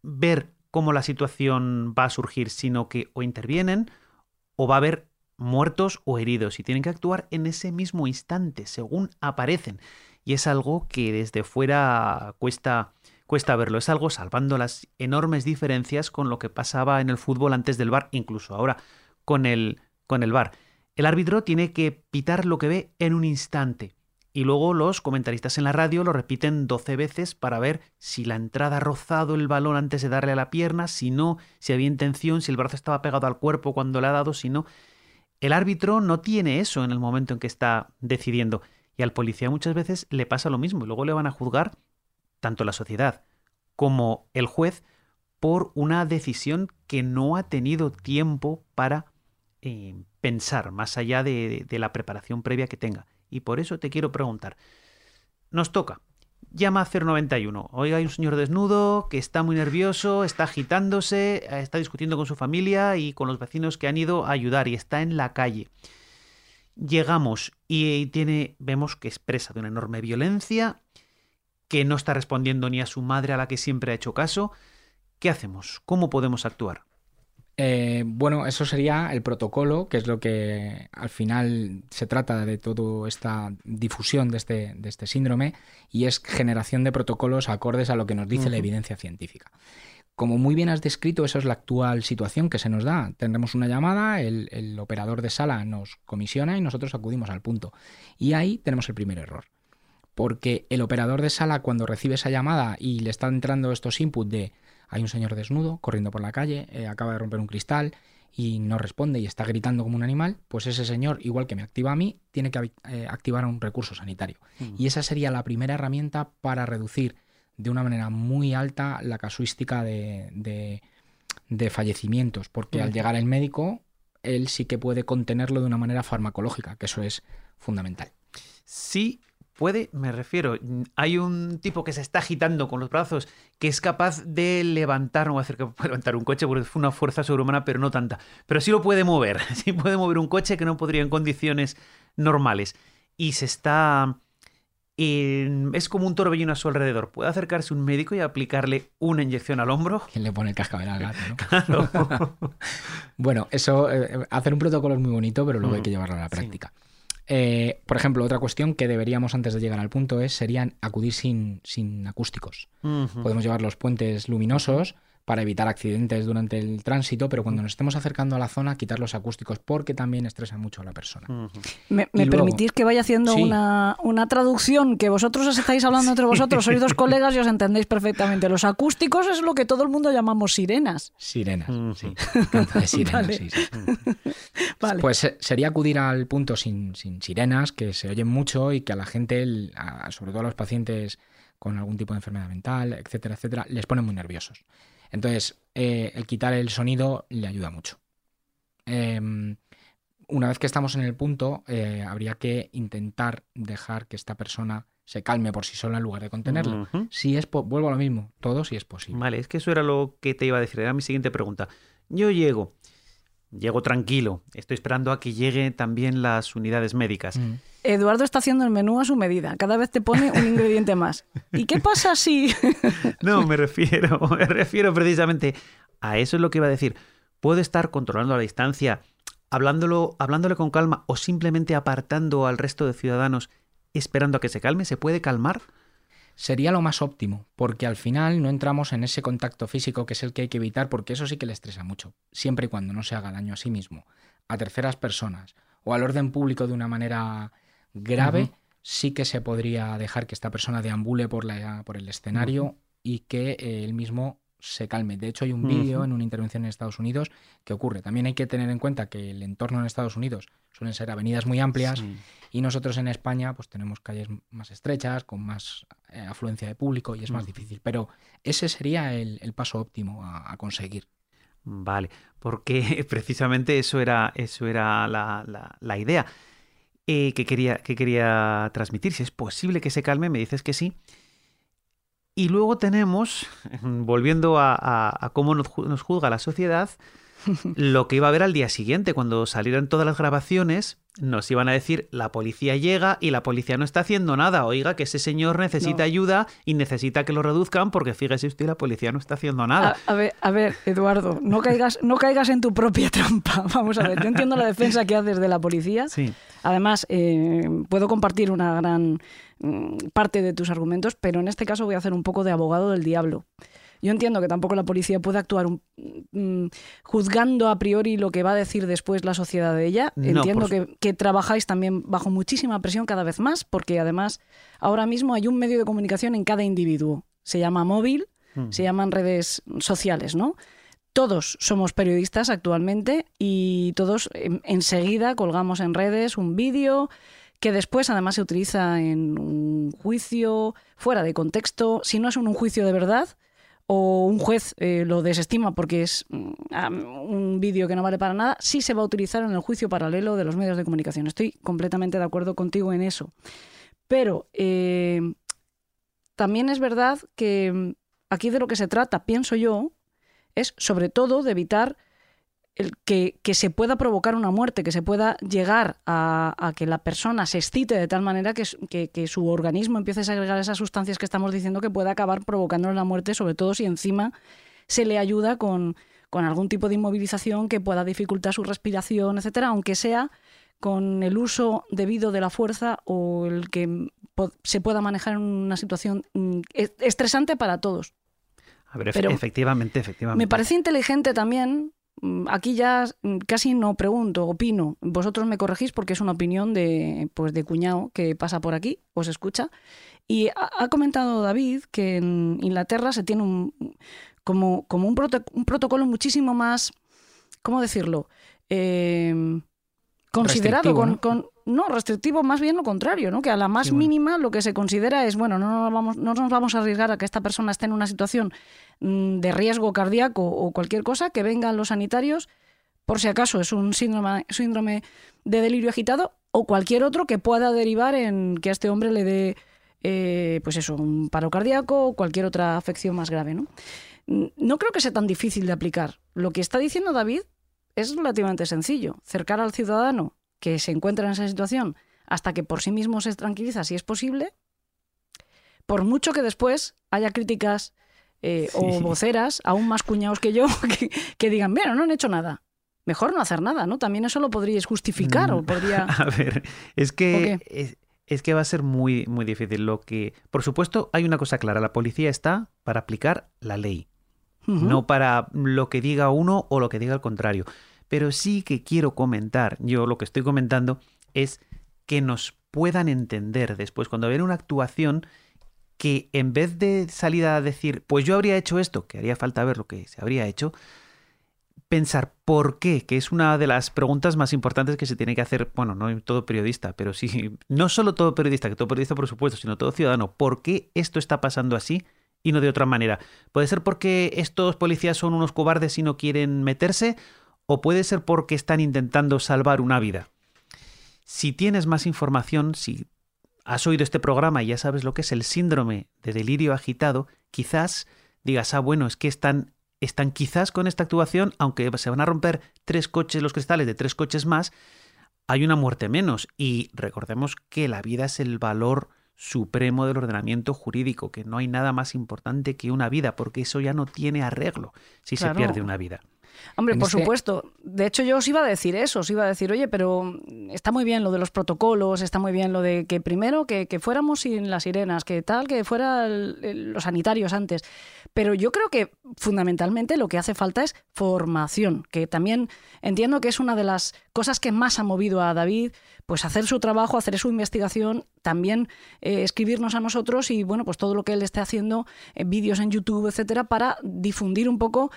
ver cómo la situación va a surgir, sino que o intervienen o va a haber muertos o heridos y tienen que actuar en ese mismo instante, según aparecen. Y es algo que desde fuera cuesta, cuesta verlo. Es algo salvando las enormes diferencias con lo que pasaba en el fútbol antes del bar, incluso ahora con el con el VAR. El árbitro tiene que pitar lo que ve en un instante y luego los comentaristas en la radio lo repiten 12 veces para ver si la entrada ha rozado el balón antes de darle a la pierna, si no, si había intención, si el brazo estaba pegado al cuerpo cuando le ha dado, si no. El árbitro no tiene eso en el momento en que está decidiendo y al policía muchas veces le pasa lo mismo y luego le van a juzgar tanto la sociedad como el juez por una decisión que no ha tenido tiempo para eh, pensar más allá de, de, de, la preparación previa que tenga. Y por eso te quiero preguntar. Nos toca. Llama a 091. Oiga, hay un señor desnudo que está muy nervioso, está agitándose, está discutiendo con su familia y con los vecinos que han ido a ayudar y está en la calle. Llegamos y tiene, vemos que expresa de una enorme violencia, que no está respondiendo ni a su madre a la que siempre ha hecho caso. ¿Qué hacemos? ¿Cómo podemos actuar? Eh, bueno, eso sería el protocolo, que es lo que al final se trata de toda esta difusión de este, de este síndrome, y es generación de protocolos acordes a lo que nos dice uh -huh. la evidencia científica. Como muy bien has descrito, esa es la actual situación que se nos da. Tendremos una llamada, el, el operador de sala nos comisiona y nosotros acudimos al punto. Y ahí tenemos el primer error. Porque el operador de sala, cuando recibe esa llamada y le están entrando estos inputs de hay un señor desnudo corriendo por la calle, eh, acaba de romper un cristal y no responde y está gritando como un animal, pues ese señor, igual que me activa a mí, tiene que eh, activar un recurso sanitario. Y esa sería la primera herramienta para reducir de una manera muy alta la casuística de, de, de fallecimientos, porque al llegar el médico, él sí que puede contenerlo de una manera farmacológica, que eso es fundamental. Sí, puede, me refiero, hay un tipo que se está agitando con los brazos que es capaz de levantar, no voy a decir que puede levantar un coche porque es una fuerza sobrehumana, pero no tanta, pero sí lo puede mover, sí puede mover un coche que no podría en condiciones normales y se está eh, es como un torbellino a su alrededor. Puede acercarse un médico y aplicarle una inyección al hombro. ¿Quién le pone el cascabel al gato? ¿no? Claro. Bueno, eso, eh, hacer un protocolo es muy bonito, pero luego hay que llevarlo a la sí. Eh, por ejemplo, otra cuestión que deberíamos antes de llegar al punto es serían acudir sin, sin acústicos. Podemos llevar los puentes luminosos para evitar accidentes durante el tránsito, pero cuando nos estemos acercando a la zona, quitar los acústicos porque también estresan mucho a la persona. ¿Me, Y me luego- permitís que vaya haciendo Sí. una, una traducción? Que vosotros os estáis hablando entre vosotros, sois dos colegas y os entendéis perfectamente. Los acústicos es lo que todo el mundo llamamos sirenas. Sirenas, sí. De sirenas, Vale. sí, sí. Vale. Pues eh, sería acudir al punto sin, sin sirenas, que se oyen mucho y que a la gente, el- a- sobre todo a los pacientes con algún tipo de enfermedad mental, etcétera, etcétera, les pone muy nerviosos. Entonces, eh, el quitar el sonido le ayuda mucho. Em, una vez que estamos en el punto, eh, habría que intentar dejar que esta persona se calme por sí sola en lugar de contenerlo. Si es, vuelvo a lo mismo, todo si es posible. Vale, es que eso era lo que te iba a decir. Era mi siguiente pregunta. Yo llego, llego tranquilo. Estoy esperando a que lleguen también las unidades médicas. Mm. Eduardo está haciendo el menú a su medida. Cada vez te pone un ingrediente más. ¿Y qué pasa si.? No, me refiero, me refiero precisamente a eso es lo que iba a decir. Puedo estar controlando la distancia, hablándolo, hablándole con calma o simplemente apartando al resto de ciudadanos esperando a que se calme. ¿Se puede calmar? Sería lo más óptimo, porque al final no entramos en ese contacto físico que es el que hay que evitar, porque eso sí que le estresa mucho, siempre y cuando no se haga daño a sí mismo, a terceras personas o al orden público de una manera grave, sí que se podría dejar que esta persona deambule por, la, por el escenario y que eh, él mismo se calme. De hecho, hay un vídeo en una intervención en Estados Unidos que ocurre. También hay que tener en cuenta que el entorno en Estados Unidos suelen ser avenidas muy amplias Sí. y nosotros en España pues tenemos calles más estrechas, con más eh, afluencia de público y es más difícil. Pero ese sería el, el paso óptimo a, a conseguir. Vale, porque precisamente eso era, eso era la, la- la idea eh, que, quería, que quería transmitir. Si es posible que se calme, me dices que sí. Y luego tenemos, volviendo a, a- cómo nos juzga la sociedad, lo que iba a haber al día siguiente, cuando salieran todas las grabaciones, nos iban a decir, la policía llega y la policía no está haciendo nada. Oiga, que ese señor necesita No. ayuda y necesita que lo reduzcan porque fíjese usted, la policía no está haciendo nada. A, a ver, a ver, Eduardo, no caigas, no caigas en tu propia trampa. Vamos a ver, yo entiendo la defensa que haces de la policía. Sí. Además, eh, puedo compartir una gran mm, parte de tus argumentos, pero en este caso voy a hacer un poco de abogado del diablo. Yo entiendo que tampoco la policía puede actuar un- mm, juzgando a priori lo que va a decir después la sociedad de ella. No, entiendo por que, que trabajáis también bajo muchísima presión cada vez más, porque además ahora mismo hay un medio de comunicación en cada individuo. Se llama móvil, Mm. se llaman redes sociales, ¿no? Todos somos periodistas actualmente y todos en- enseguida colgamos en redes un vídeo que después además se utiliza en un juicio fuera de contexto, si no es un juicio de verdad o un juez eh, lo desestima porque es mm, un vídeo que no vale para nada, sí se va a utilizar en el juicio paralelo de los medios de comunicación. Estoy completamente de acuerdo contigo en eso. Pero eh, también es verdad que mm, aquí de lo que se trata, pienso yo, es sobre todo de evitar el que, que se pueda provocar una muerte, que se pueda llegar a, a que la persona se excite de tal manera que, que- que su organismo empiece a segregar esas sustancias que estamos diciendo que pueda acabar provocándole la muerte, sobre todo si encima se le ayuda con, con algún tipo de inmovilización que pueda dificultar su respiración, etcétera, aunque sea con el uso debido de la fuerza o el que se pueda manejar en una situación mm, es- estresante para todos. A ver, efe- Pero efectivamente, efectivamente. Me parece inteligente también. Mm, Aquí ya mm, casi no pregunto, opino. Vosotros me corregís porque es una opinión de, pues, de cuñado que pasa por aquí, os escucha. Y ha, comentado David que en Inglaterra se tiene un, como, como un, proto- un protocolo muchísimo más, ¿cómo decirlo? Eh, considerado con, con- no restrictivo más bien lo contrario no que a la más Sí, bueno. mínima lo que se considera es bueno no nos vamos no nos vamos a arriesgar a que esta persona esté en una situación mm, de riesgo cardíaco o cualquier cosa que vengan los sanitarios por si acaso es un síndrome síndrome de delirio agitado o cualquier otro que pueda derivar en que a este hombre le dé eh, pues eso un paro cardíaco o cualquier otra afección más grave no Mm, no creo que sea tan difícil de aplicar lo que está diciendo David es relativamente sencillo. Cercar al ciudadano que se encuentra en esa situación hasta que por sí mismo se tranquiliza si es posible por mucho que después haya críticas eh, o voceras aún más cuñados que yo que, que digan, bueno, no han hecho nada. Mejor no hacer nada, ¿no? También eso lo podríais justificar o Mm, podría... A ver, es ¿O que es, es que va a ser muy muy difícil. Lo que, por supuesto, hay una cosa clara: la policía está para aplicar la ley, no para lo que diga uno o lo que diga el contrario. Pero sí que quiero comentar, yo lo que estoy comentando es que nos puedan entender después cuando ven una actuación que en vez de salir a decir, pues yo habría hecho esto, que haría falta ver lo que se habría hecho, pensar por qué, que es una de las preguntas más importantes que se tiene que hacer, bueno, no todo periodista, pero sí, no solo todo periodista, que todo periodista por supuesto, sino todo ciudadano, ¿por qué esto está pasando así y no de otra manera? ¿Puede ser porque estos policías son unos cobardes y no quieren meterse? ¿O puede ser porque están intentando salvar una vida? Si tienes más información, si has oído este programa y ya sabes lo que es el síndrome de delirio agitado, quizás digas, ah, bueno, es que están, están quizás con esta actuación, aunque se van a romper tres coches, los cristales de tres coches más, hay una muerte menos. Y recordemos que la vida es el valor supremo del ordenamiento jurídico, que no hay nada más importante que una vida, porque eso ya no tiene arreglo si Claro. se pierde una vida. Hombre, por este- supuesto. De hecho, yo os iba a decir eso, os iba a decir, oye, pero está muy bien lo de los protocolos, está muy bien lo de que primero que, que fuéramos sin las sirenas, que tal, que fuera el- el- los sanitarios antes. Pero yo creo que fundamentalmente lo que hace falta es formación, que también entiendo que es una de las cosas que más ha movido a David, pues hacer su trabajo, hacer su investigación, también eh, escribirnos a nosotros y bueno, pues todo lo que él esté haciendo, eh, vídeos en YouTube, etcétera, para difundir un poco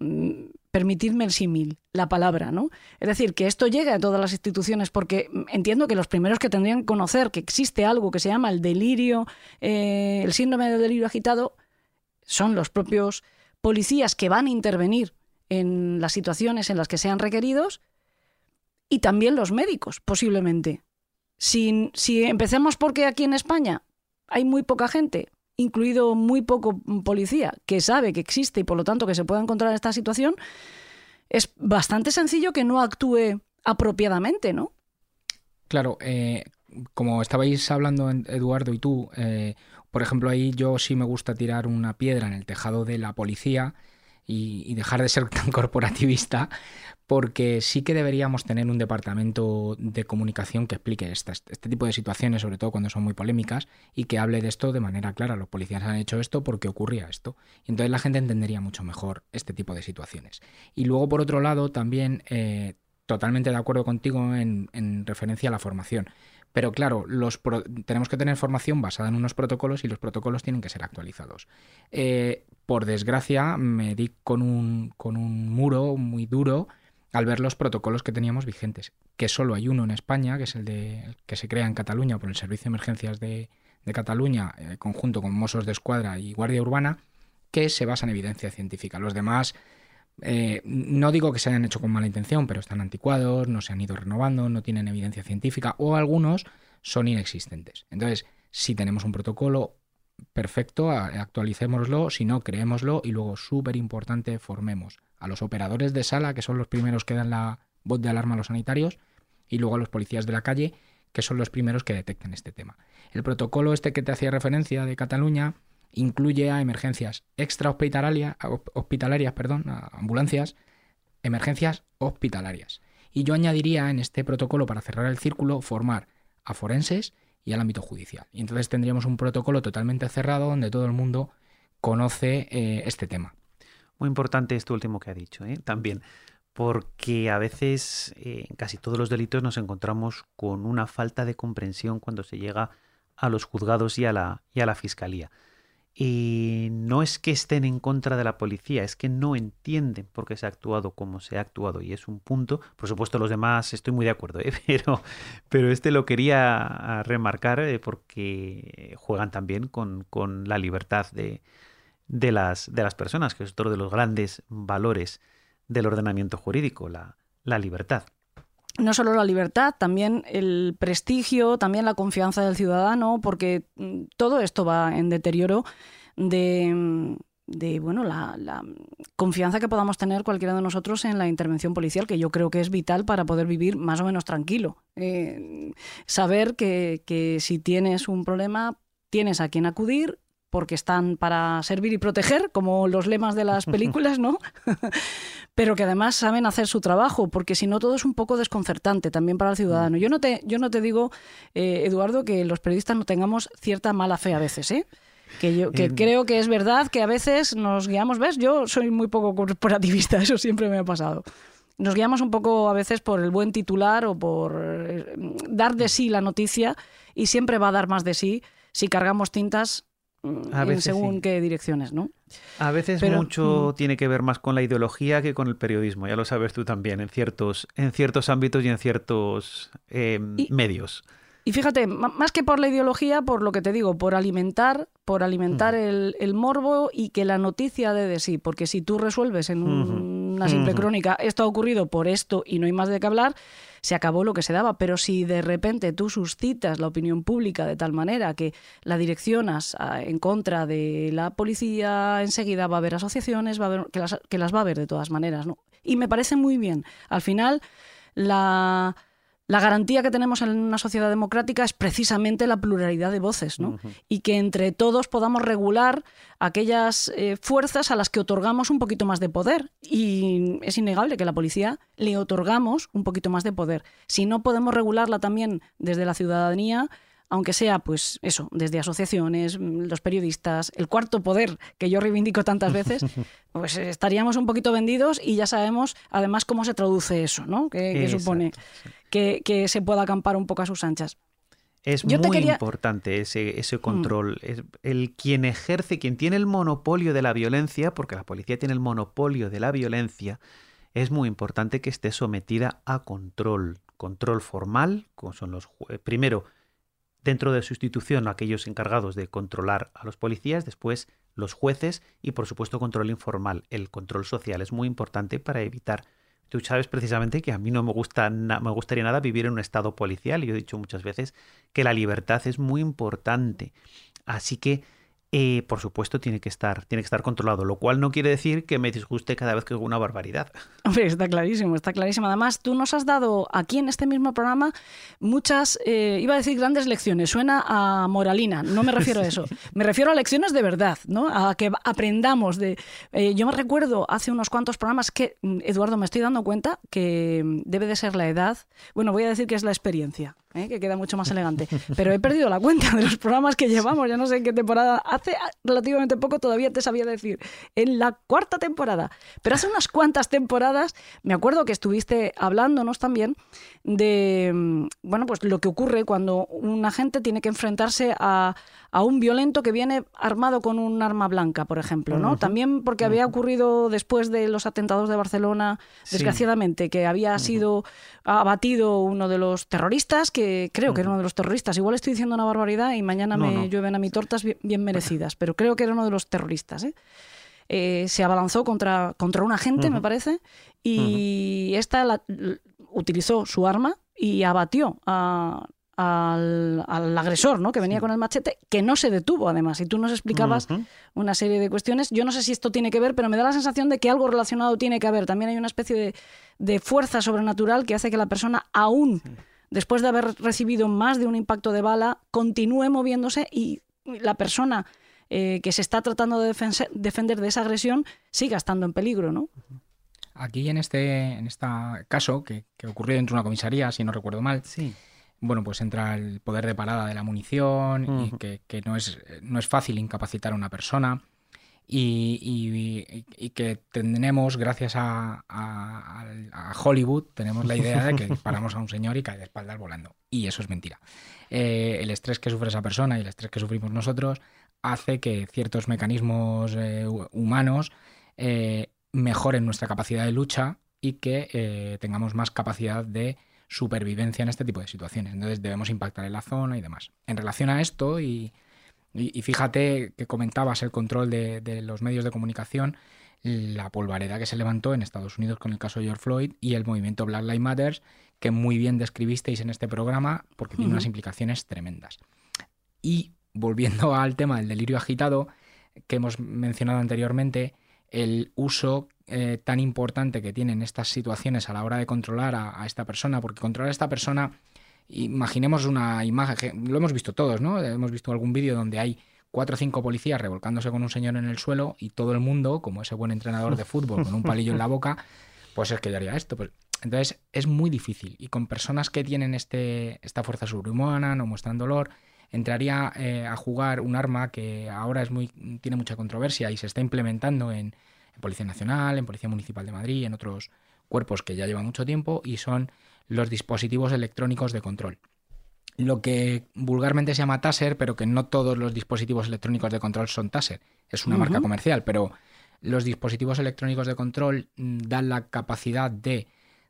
mm, permitidme el símil, la palabra, ¿no? Es decir, que esto llegue a todas las instituciones, porque entiendo que los primeros que tendrían que conocer que existe algo que se llama el delirio, eh, el síndrome del delirio agitado, son los propios policías que van a intervenir en las situaciones en las que sean requeridos y también los médicos, posiblemente. Si, si empecemos porque aquí en España hay muy poca gente, incluido muy poco policía, que sabe que existe y por lo tanto que se pueda encontrar en esta situación, es bastante sencillo que no actúe apropiadamente, ¿no? Claro, eh, como estabais hablando Eduardo y tú, eh, por ejemplo, ahí yo sí me gusta tirar una piedra en el tejado de la policía y, y dejar de ser tan corporativista, porque sí que deberíamos tener un departamento de comunicación que explique este tipo de situaciones, sobre todo cuando son muy polémicas, y que hable de esto de manera clara. Los policías han hecho esto porque ocurría esto. Y entonces la gente entendería mucho mejor este tipo de situaciones. Y luego, por otro lado, también eh, totalmente de acuerdo contigo en, en referencia a la formación. Pero claro, tenemos que tener formación basada en unos protocolos y los protocolos tienen que ser actualizados. Eh, por desgracia, me di con un, con un muro muy duro al ver los protocolos que teníamos vigentes, que solo hay uno en España, que es el de que se crea en Cataluña por el Servicio de Emergencias de, Cataluña, eh, conjunto con Mossos de Escuadra y Guardia Urbana, que se basa en evidencia científica. Los demás eh, no digo que se hayan hecho con mala intención, pero están anticuados, no se han ido renovando, no tienen evidencia científica o algunos son inexistentes. Entonces, si tenemos un protocolo perfecto, actualicémoslo, si no, creémoslo y luego, súper importante, formemos a los operadores de sala, que son los primeros que dan la voz de alarma a los sanitarios, y luego a los policías de la calle, que son los primeros que detectan este tema. El protocolo este que te hacía referencia de Cataluña incluye a emergencias extrahospitalarias, hospitalarias, perdón, a ambulancias, emergencias hospitalarias. Y yo añadiría en este protocolo, para cerrar el círculo, formar a forenses y al ámbito judicial. Y entonces tendríamos un protocolo totalmente cerrado donde todo el mundo conoce eh, este tema. Muy importante esto último que ha dicho, ¿eh? también, porque a veces eh, en casi todos los delitos nos encontramos con una falta de comprensión cuando se llega a los juzgados y a la, y a la fiscalía. Y no es que estén en contra de la policía, es que no entienden por qué se ha actuado como se ha actuado. Y es un punto, por supuesto los demás estoy muy de acuerdo, ¿eh? pero, pero este lo quería remarcar eh, porque juegan también con, con la libertad de, de las, de las personas, que es otro de los grandes valores del ordenamiento jurídico, la, la libertad. no solo la libertad, también el prestigio, también la confianza del ciudadano, porque mm, todo esto va en deterioro de, mm, de, bueno, la, la confianza que podamos tener cualquiera de nosotros en la intervención policial, que yo creo que es vital para poder vivir más o menos tranquilo. Eh, saber que, que si tienes un problema tienes a quien acudir porque están para servir y proteger, como los lemas de las películas, ¿no? Pero que además saben hacer su trabajo, porque si no todo es un poco desconcertante también para el ciudadano. Yo no te, yo no te digo, eh, Eduardo, que los periodistas no tengamos cierta mala fe a veces, ¿eh? Que yo que creo que es verdad que a veces nos guiamos, ¿ves? Yo soy muy poco corporativista, eso siempre me ha pasado. Nos guiamos un poco a veces por el buen titular o por eh, dar de sí la noticia y siempre va a dar más de sí si cargamos tintas mm, A veces según sí. qué direcciones, ¿no? A veces Pero, mucho mm. tiene que ver más con la ideología que con el periodismo, ya lo sabes tú también, en ciertos, en ciertos ámbitos y en ciertos eh, Y- medios. Y fíjate, más que por la ideología, por lo que te digo, por alimentar, por alimentar el, el morbo y que la noticia dé de sí. Porque si tú resuelves en un-. Una simple crónica, esto ha ocurrido por esto y no hay más de qué hablar, se acabó lo que se daba. Pero si de repente tú suscitas la opinión pública de tal manera que la direccionas a- en contra de la policía, enseguida va a haber asociaciones, va a haber, que, las, que las va a haber de todas maneras. ¿no? Y me parece muy bien. Al final, la, la garantía que tenemos en una sociedad democrática es precisamente la pluralidad de voces, ¿no? Y que entre todos podamos regular aquellas eh, fuerzas a las que otorgamos un poquito más de poder. Y es innegable que a la policía le otorgamos un poquito más de poder. Si no podemos regularla también desde la ciudadanía, aunque sea, pues eso, desde asociaciones, mm, los periodistas, el cuarto poder que yo reivindico tantas veces, pues eh, estaríamos un poquito vendidos y ya sabemos además cómo se traduce eso, ¿no? Exacto, supone sí. Que, que se pueda acampar un poco a sus anchas. Es Yo muy quería- Mm. importante ese, ese control. Es el quien ejerce, quien tiene el monopolio de la violencia, porque la policía tiene el monopolio de la violencia, es muy importante que esté sometida a control. Control formal, como son los primero dentro de su institución aquellos encargados de controlar a los policías, después los jueces y por supuesto control informal. El control social es muy importante para evitar. Tú sabes precisamente que a mí no me gusta me gustaría nada vivir en un estado policial. y Yo he dicho muchas veces que la libertad es muy importante. Así que, eh, por supuesto, tiene que estar, tiene que estar controlado. Lo cual no quiere decir que me disguste cada vez que hago una barbaridad. Hombre, está clarísimo, está clarísimo. Además, tú nos has dado aquí en este mismo programa muchas, eh, iba a decir grandes lecciones, suena a moralina, no me refiero a eso, me refiero a lecciones de verdad, ¿no? A que aprendamos de... eh, yo me recuerdo hace unos cuantos programas que, mm, Eduardo, me estoy dando cuenta que mm, debe de ser la edad, bueno, voy a decir que es la experiencia, ¿eh? que queda mucho más elegante, pero he perdido la cuenta de los programas que llevamos, ya no sé en qué temporada, hace relativamente poco todavía te sabía decir, en la cuarta temporada, pero hace unas cuantas temporadas me acuerdo que estuviste hablándonos también de mm, bueno pues lo que ocurre cuando un agente tiene que enfrentarse a, a un violento que viene armado con un arma blanca, por ejemplo, ¿no? También porque había ocurrido después de los atentados de Barcelona, Sí. desgraciadamente, que había sido abatido uno de los terroristas, que creo que era uno de los terroristas. Igual estoy diciendo una barbaridad y mañana No, me no. llueven a mí tortas bien, bien merecidas, pero creo que era uno de los terroristas, ¿eh? Eh, se abalanzó contra, contra un agente, me parece, y esta la- utilizó su arma y abatió a- al, al agresor, ¿no? Que venía con el machete, que no se detuvo, además. Y tú nos explicabas una serie de cuestiones. Yo no sé si esto tiene que ver, pero me da la sensación de que algo relacionado tiene que haber. También hay una especie de, de fuerza sobrenatural que hace que la persona, aún después de haber recibido más de un impacto de bala, continúe moviéndose y la persona eh, que se está tratando de defense- defender de esa agresión siga estando en peligro, ¿no? Aquí en este, en este caso, que, que ocurrió dentro de una comisaría, si no recuerdo mal, Sí. Bueno, pues entra el poder de parada de la munición y que, que no, es, no es fácil incapacitar a una persona y, y- y que tenemos, gracias a, a- a Hollywood, tenemos la idea de que disparamos a un señor y cae de espaldas volando. Y eso es mentira. Eh, el estrés que sufre esa persona y el estrés que sufrimos nosotros hace que ciertos mecanismos eh, hu- humanos eh, mejoren nuestra capacidad de lucha y que tengamos más capacidad de supervivencia en este tipo de situaciones. Entonces debemos impactar en la zona y demás. En relación a esto, y, y- y fíjate que comentabas el control de, de los medios de comunicación, la polvareda que se levantó en Estados Unidos con el caso de George Floyd y el movimiento Black Lives Matter, que muy bien describisteis en este programa, porque tiene unas implicaciones tremendas. Y volviendo al tema del delirio agitado que hemos mencionado anteriormente, el uso eh, tan importante que tienen estas situaciones a la hora de controlar a, esta persona, porque controlar a esta persona Imaginemos una imagen, lo hemos visto todos, ¿no? Hemos visto algún vídeo donde hay cuatro o cinco policías revolcándose con un señor en el suelo y todo el mundo, como ese buen entrenador de fútbol con un palillo en la boca, pues es que yo haría esto. Pues, entonces es muy difícil y con personas que tienen este, esta fuerza sobrehumana, no muestran dolor, entraría eh, a jugar un arma que ahora es muy, tiene mucha controversia y se está implementando en, en Policía Nacional, en Policía Municipal de Madrid, en otros cuerpos que ya llevan mucho tiempo y son los dispositivos electrónicos de control lo que vulgarmente se llama Taser, pero que no todos los dispositivos electrónicos de control son Taser. Es una marca comercial, pero los dispositivos electrónicos de control mm, dan la capacidad de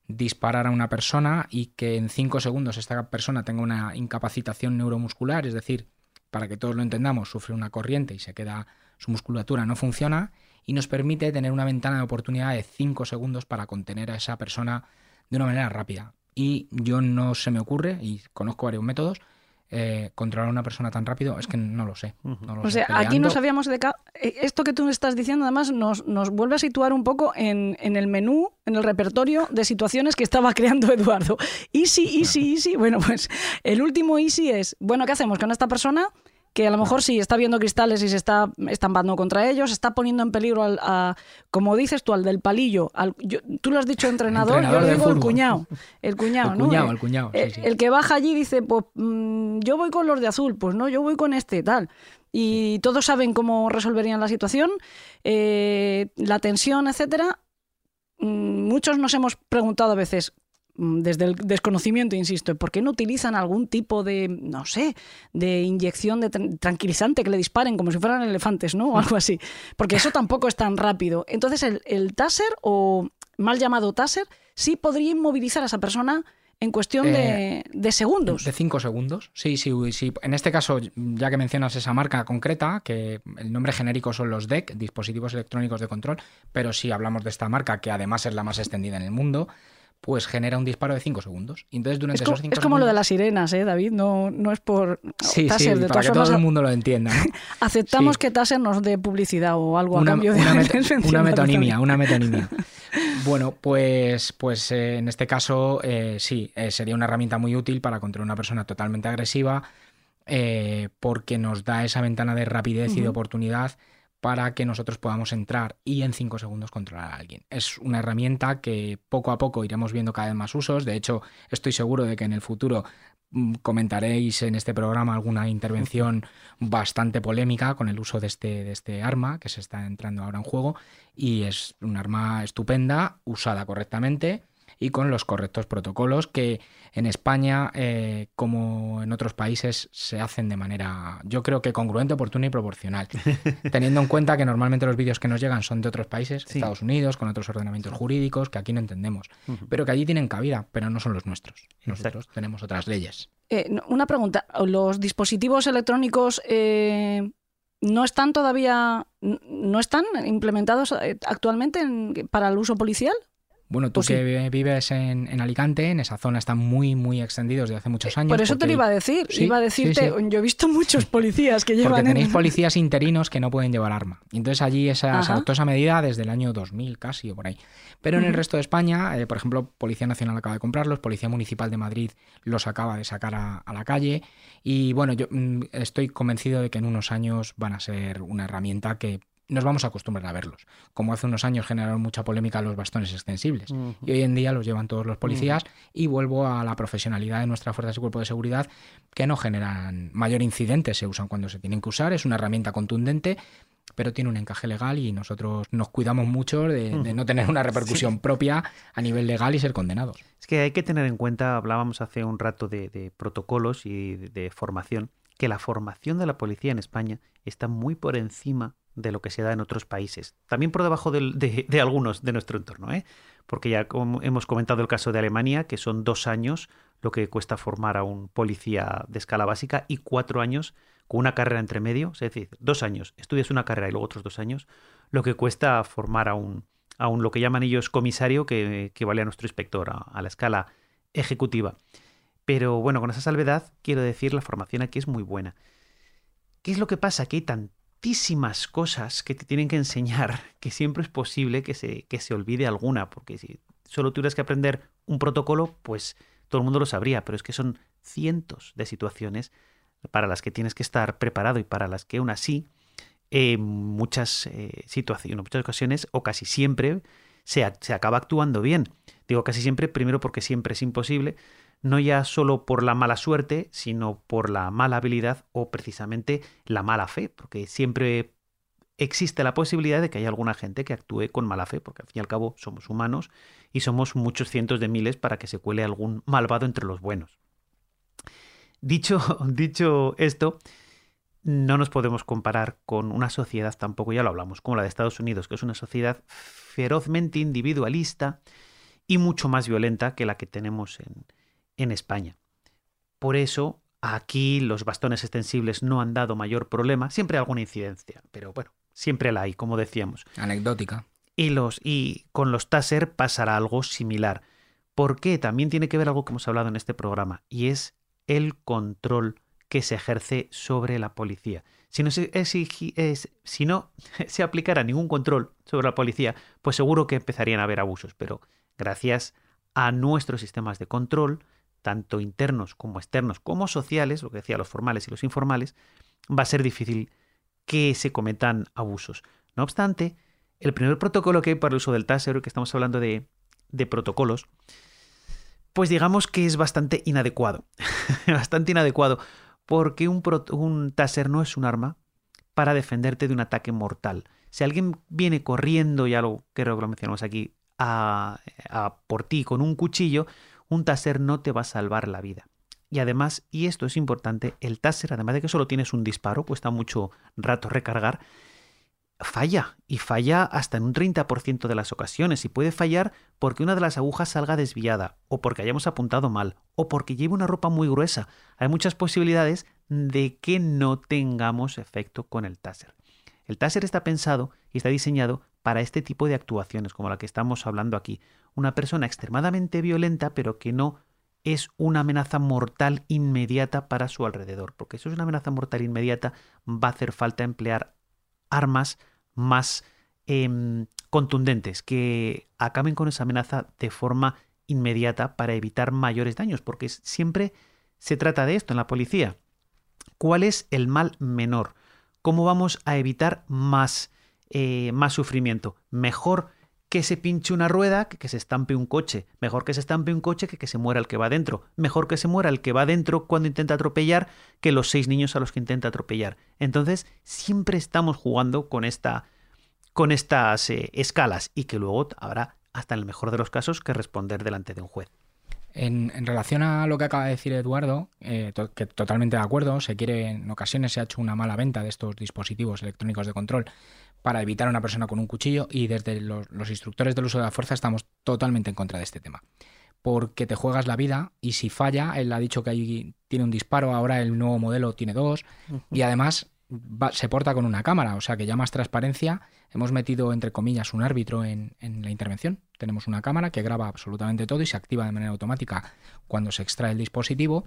disparar a una persona y que en cinco segundos esta persona tenga una incapacitación neuromuscular, es decir, para que todos lo entendamos, sufre una corriente y se queda, su musculatura no funciona, y nos permite tener una ventana de oportunidad de cinco segundos para contener a esa persona de una manera rápida y yo no se me ocurre, y conozco varios métodos, eh, controlar a una persona tan rápido, es que no lo sé. o sea, aquí nos habíamos de... Eh, esto que tú estás diciendo además nos, nos vuelve a situar un poco en, en, el menú, en el repertorio de situaciones que estaba creando Eduardo. Easy, easy, easy. Bueno, pues el último easy es, bueno, ¿qué hacemos con esta persona? Que a lo mejor sí está viendo cristales y se está estampando contra ellos, está poniendo en peligro al, a, como dices tú, al del palillo. Al, tú lo has dicho entrenador, yo le digo el cuñado. El cuñado, el ¿no? Cuñado, el cuñado, el, el, que baja allí dice, pues mm, yo voy con los de azul, pues no, yo voy con este, tal. Y todos saben cómo resolverían la situación, eh, la tensión, etcétera. Mm, muchos nos hemos preguntado a veces, desde el desconocimiento, insisto, ¿por qué no utilizan algún tipo de, no sé, de inyección de tranquilizante que le disparen como si fueran elefantes, ¿no? O algo así. Porque eso tampoco es tan rápido. Entonces, el, el taser, o mal llamado taser, sí podría inmovilizar a esa persona en cuestión de, eh, segundos. De cinco segundos. Sí, sí, sí. En este caso, ya que mencionas esa marca concreta, que el nombre genérico son los DEC, dispositivos electrónicos de control, pero si hablamos de esta marca, que además es la más extendida en el mundo, pues genera un disparo de 5 segundos. Y entonces durante es, esos es como lo de las sirenas, ¿eh, David? No, no es por... Sí, sí, para que todo el mundo lo entienda. Aceptamos que Taser nos dé publicidad o algo una, a cambio de... Una, una metonimia, una metonimia. Bueno, pues, pues eh, en este caso eh, sí, eh, sería una herramienta muy útil para contra una persona totalmente agresiva porque nos da esa ventana de rapidez uh -huh. y de oportunidad para que nosotros podamos entrar y en cinco segundos controlar a alguien. Es una herramienta que poco a poco iremos viendo cada vez más usos. De hecho, estoy seguro de que en el futuro mm, comentaréis en este programa alguna intervención bastante polémica con el uso de este, de este arma que se está entrando ahora en juego y es un arma estupenda, usada correctamente y con los correctos protocolos que en España, eh, como en otros países, se hacen de manera, yo creo que congruente, oportuna y proporcional. Teniendo en cuenta que normalmente los vídeos que nos llegan son de otros países, sí. Estados Unidos, con otros ordenamientos jurídicos que aquí no entendemos, uh -huh. pero que allí tienen cabida, pero no son los nuestros. Nosotros Exacto. tenemos otras leyes. Eh, una pregunta, ¿los dispositivos electrónicos... Eh no están todavía, no están implementados eh, actualmente en, para el uso policial? Bueno, tú pues que sí. vives en, en, Alicante, en esa zona están muy, muy extendidos desde hace muchos años. Por eso porque... te lo iba a decir. Sí, iba a decirte, sí, yo he visto muchos policías que llevan. Porque tenéis en... policías interinos que no pueden llevar arma. Entonces allí esa, se adoptó esa medida desde el año 2000 casi o por ahí. Pero en uh -huh. el resto de España, eh, por ejemplo, Policía Nacional acaba de comprarlos, Policía Municipal de Madrid los acaba de sacar a, a la calle. Y bueno, yo mm, estoy convencido de que en unos años van a ser una herramienta que nos vamos a acostumbrar a verlos. Como hace unos años generaron mucha polémica los bastones extensibles. Uh -huh. Y hoy en día los llevan todos los policías. Uh -huh. Y vuelvo a la profesionalidad de nuestras fuerzas y cuerpos de seguridad, que no generan mayor incidente, se usan cuando se tienen que usar. Es una herramienta contundente, pero tiene un encaje legal y nosotros nos cuidamos mucho de, no tener una repercusión sí. propia a nivel legal y ser condenados. Es que hay que tener en cuenta, hablábamos hace un rato de, de protocolos y de, de formación, que la formación de la policía en España está muy por encima de lo que se da en otros países. También por debajo de, algunos de nuestro entorno, ¿eh? porque ya como hemos comentado el caso de Alemania, que son dos años lo que cuesta formar a un policía de escala básica y cuatro años con una carrera entre medio, es decir, dos años, estudias una carrera y luego otros dos años, lo que cuesta formar a un, a un lo que llaman ellos comisario, que, que vale a nuestro inspector, a, la escala ejecutiva. Pero bueno, con esa salvedad, quiero decir, la formación aquí es muy buena. ¿Qué es lo que pasa? Que hay tantísimas cosas que te tienen que enseñar que siempre es posible que se, que se olvide alguna, porque si solo tuvieras que aprender un protocolo, pues todo el mundo lo sabría, pero es que son cientos de situaciones para las que tienes que estar preparado y para las que aún así en muchas eh, situaciones, muchas ocasiones o casi siempre se acaba actuando bien. Digo casi siempre, primero porque siempre es imposible, no ya solo por la mala suerte, sino por la mala habilidad o precisamente la mala fe, porque siempre existe la posibilidad de que haya alguna gente que actúe con mala fe, porque al fin y al cabo somos humanos y somos muchos cientos de miles para que se cuele algún malvado entre los buenos. Dicho, dicho esto, no nos podemos comparar con una sociedad tampoco, ya lo hablamos, como la de Estados Unidos, que es una sociedad ferozmente individualista y mucho más violenta que la que tenemos en, en España. Por eso, aquí los bastones extensibles no han dado mayor problema, siempre hay alguna incidencia, pero bueno, siempre la hay, como decíamos. Anecdótica. Y, los, y con los Taser pasará algo similar. ¿Por qué? También tiene que ver algo que hemos hablado en este programa, y es el control que se ejerce sobre la policía. Si no, se, si no se aplicara ningún control sobre la policía, pues seguro que empezarían a haber abusos. Pero gracias a nuestros sistemas de control, tanto internos como externos, como sociales, lo que decía los formales y los informales, va a ser difícil que se cometan abusos. No obstante, el primer protocolo que hay para el uso del taser, que estamos hablando de, protocolos, pues digamos que es bastante inadecuado. bastante inadecuado, porque un, un taser no es un arma para defenderte de un ataque mortal. Si alguien viene corriendo, ya lo creo que lo mencionamos aquí, a, a, por ti con un cuchillo, un taser no te va a salvar la vida. Y además, y esto es importante, el taser, además de que solo tienes un disparo, cuesta mucho rato recargar, falla y falla hasta en un 30% de las ocasiones y puede fallar porque una de las agujas salga desviada o porque hayamos apuntado mal o porque lleve una ropa muy gruesa. Hay muchas posibilidades de que no tengamos efecto con el taser. El taser está pensado y está diseñado para este tipo de actuaciones como la que estamos hablando aquí. Una persona extremadamente violenta pero que no es una amenaza mortal inmediata para su alrededor, porque si es una amenaza mortal inmediata va a hacer falta emplear armas más em, contundentes que acaben con esa amenaza de forma inmediata para evitar mayores daños, porque siempre se trata de esto en la policía. ¿Cuál es el mal menor? ¿Cómo vamos a evitar más, eh, más sufrimiento? Mejor que se pinche una rueda que se estampe un coche. Mejor que se estampe un coche que que se muera el que va dentro. Mejor que se muera el que va dentro cuando intenta atropellar que los seis niños a los que intenta atropellar. Entonces, siempre estamos jugando con, esta, con estas eh, escalas y que luego habrá, hasta en el mejor de los casos, que responder delante de un juez. En, relación a lo que acaba de decir Eduardo, eh, que totalmente de acuerdo, se quiere, en ocasiones se ha hecho una mala venta de estos dispositivos electrónicos de control para evitar a una persona con un cuchillo y desde los, instructores del uso de la fuerza estamos totalmente en contra de este tema. Porque te juegas la vida y si falla, él ha dicho que ahí tiene un disparo, ahora el nuevo modelo tiene dos y además se porta con una cámara, o sea que ya más transparencia. Hemos metido, entre comillas, un árbitro en, en, la intervención. Tenemos una cámara que graba absolutamente todo y se activa de manera automática cuando se extrae el dispositivo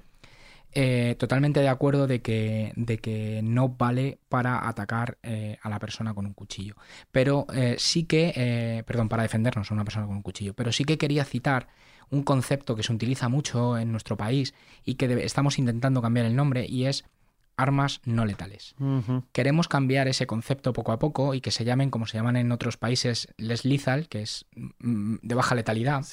eh, totalmente de acuerdo de que, de que no vale para atacar eh, a la persona con un cuchillo. Pero eh, sí que, perdón, para defendernos a una persona con un cuchillo. Pero sí que quería citar un concepto que se utiliza mucho en nuestro país y que estamos intentando cambiar el nombre y es armas no letales. Queremos cambiar ese concepto poco a poco y que se llamen, como se llaman en otros países, les lethal, que es mm, de baja letalidad,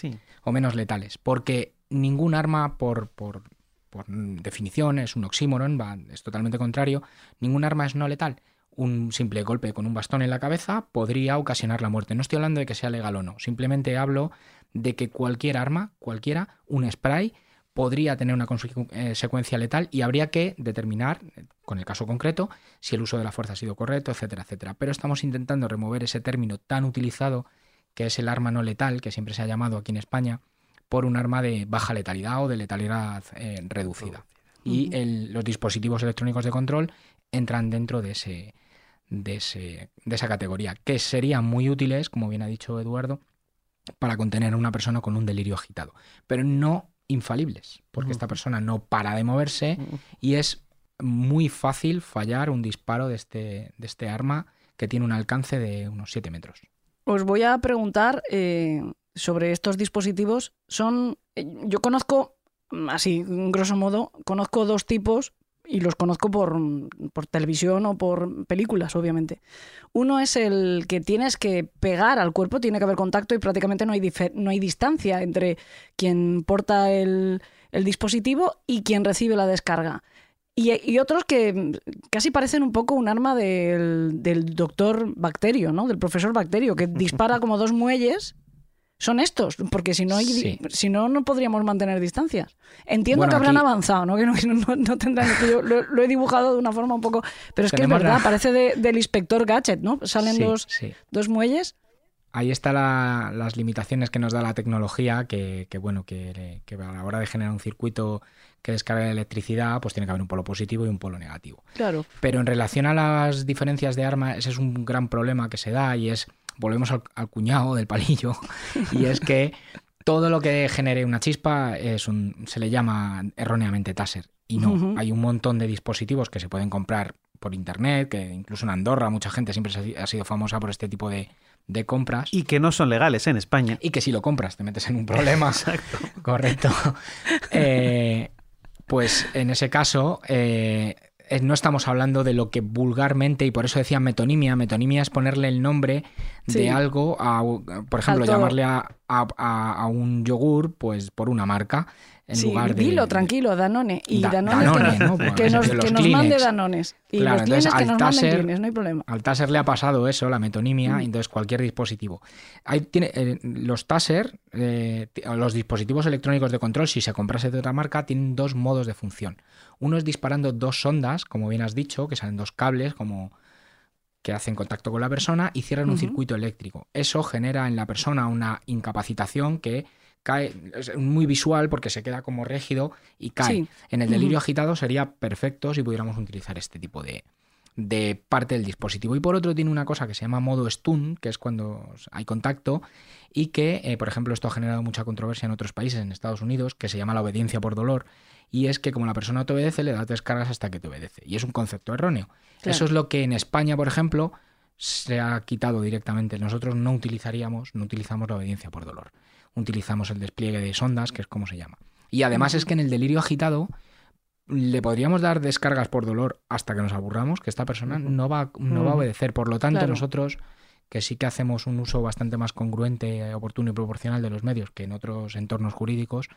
o menos letales. Porque ningún arma, por, por por definición, es un oxímoron, va, es totalmente contrario. Ningún arma es no letal. Un simple golpe con un bastón en la cabeza podría ocasionar la muerte. No estoy hablando de que sea legal o no, simplemente hablo de que cualquier arma, cualquiera, un spray, podría tener una eh, secuencia letal y habría que determinar, con el caso concreto, si el uso de la fuerza ha sido correcto, etcétera, etcétera. Pero estamos intentando remover ese término tan utilizado que es el arma no letal, que siempre se ha llamado aquí en España, por un arma de baja letalidad o de letalidad eh, reducida. Y los dispositivos electrónicos de control entran dentro de, ese, de, ese, de esa categoría, que serían muy útiles, como bien ha dicho Eduardo, para contener a una persona con un delirio agitado, pero no infalibles, porque esta persona no para de moverse y es muy fácil fallar un disparo de este, de este arma que tiene un alcance de unos 7 metros. Os voy a preguntar eh, sobre estos dispositivos son, eh, yo conozco así, grosso modo, conozco dos tipos y los conozco por, por, televisión o por películas, obviamente. Uno es el que tienes que pegar al cuerpo, tiene que haber contacto y prácticamente no hay, no hay distancia entre quien porta el, el dispositivo y quien recibe la descarga. Y, otros que casi parecen un poco un arma del, del, doctor Bacterio, ¿no? Del profesor Bacterio, que dispara como dos muelles. Son estos, porque si no, hay, si no, no podríamos mantener distancias. Entiendo que habrán avanzado, ¿no? Que no, no, tendrán. yo lo, he dibujado de una forma un poco. Pero es que es verdad, parece del inspector Gadget, ¿no? Salen dos, dos muelles ahí están las limitaciones que nos da la tecnología, que, bueno, que, a la hora de generar un circuito que descargue la electricidad, pues tiene que haber un polo positivo y un polo negativo. Claro. Pero en relación a las diferencias de arma, ese es un gran problema que se da y es, volvemos al, cuñado del palillo, y es que todo lo que genere una chispa es un, se le llama erróneamente taser. Y no, hay un montón de dispositivos que se pueden comprar por internet, que incluso en Andorra mucha gente siempre ha sido famosa por este tipo de, de compras. Y que no son legales en España. Y que si lo compras te metes en un problema. Exacto. Correcto. Eh, pues en ese caso eh, no estamos hablando de lo que vulgarmente, y por eso decía metonimia, metonimia es ponerle el nombre de algo, a, por ejemplo, llamarle a, a, un yogur pues por una marca sí, Dilo, tranquilo, Danone. Y Danone, que, nos, que nos, mande Danones. Y los clines que nos taser, manden no hay problema. Al Taser le ha pasado eso, la metonimia, mm. entonces cualquier dispositivo. Hay, tiene, eh, los Taser, eh, los dispositivos electrónicos de control, si se comprase de otra marca, tienen dos modos de función. Uno es disparando dos sondas, como bien has dicho, que salen dos cables, como que hacen contacto con la persona y cierran un circuito eléctrico. Eso genera en la persona una incapacitación que cae, es muy visual porque se queda como rígido y cae. En el delirio agitado sería perfecto si pudiéramos utilizar este tipo de, de parte del dispositivo. Y por otro tiene una cosa que se llama modo stun, que es cuando hay contacto y que, eh, por ejemplo, esto ha generado mucha controversia en otros países, en Estados Unidos, que se llama la obediencia por dolor. Y es que como la persona te obedece, le das descargas hasta que te obedece. Y es un concepto erróneo. Eso es lo que en España, por ejemplo, se ha quitado directamente. Nosotros no utilizaríamos, no utilizamos la obediencia por dolor utilizamos el despliegue de sondas, que es como se llama. Y además es que en el delirio agitado le podríamos dar descargas por dolor hasta que nos aburramos, que esta persona no va, no va a obedecer. Por lo tanto, nosotros, que sí que hacemos un uso bastante más congruente, oportuno y proporcional de los medios que en otros entornos jurídicos,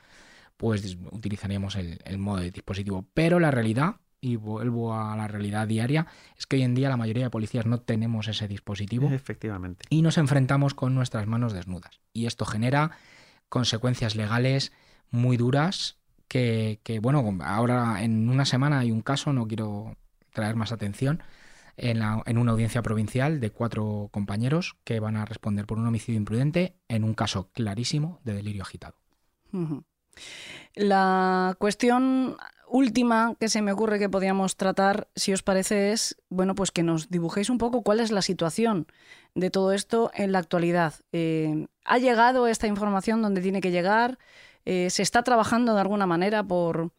pues utilizaríamos el modo de dispositivo. Pero la realidad y vuelvo a la realidad diaria, es que hoy en día la mayoría de policías no tenemos ese dispositivo. Efectivamente. Y nos enfrentamos con nuestras manos desnudas. Y esto genera consecuencias legales muy duras que, bueno, ahora en una semana hay un caso, no quiero traer más atención, en, la, en, una audiencia provincial de cuatro compañeros que van a responder por un homicidio imprudente en un caso clarísimo de delirio agitado. La cuestión última que se me ocurre que podríamos tratar, si os parece, es bueno, pues que nos dibujéis un poco cuál es la situación de todo esto en la actualidad. Eh, ¿Ha llegado esta información donde tiene que llegar? Eh, ¿Se está trabajando de alguna manera por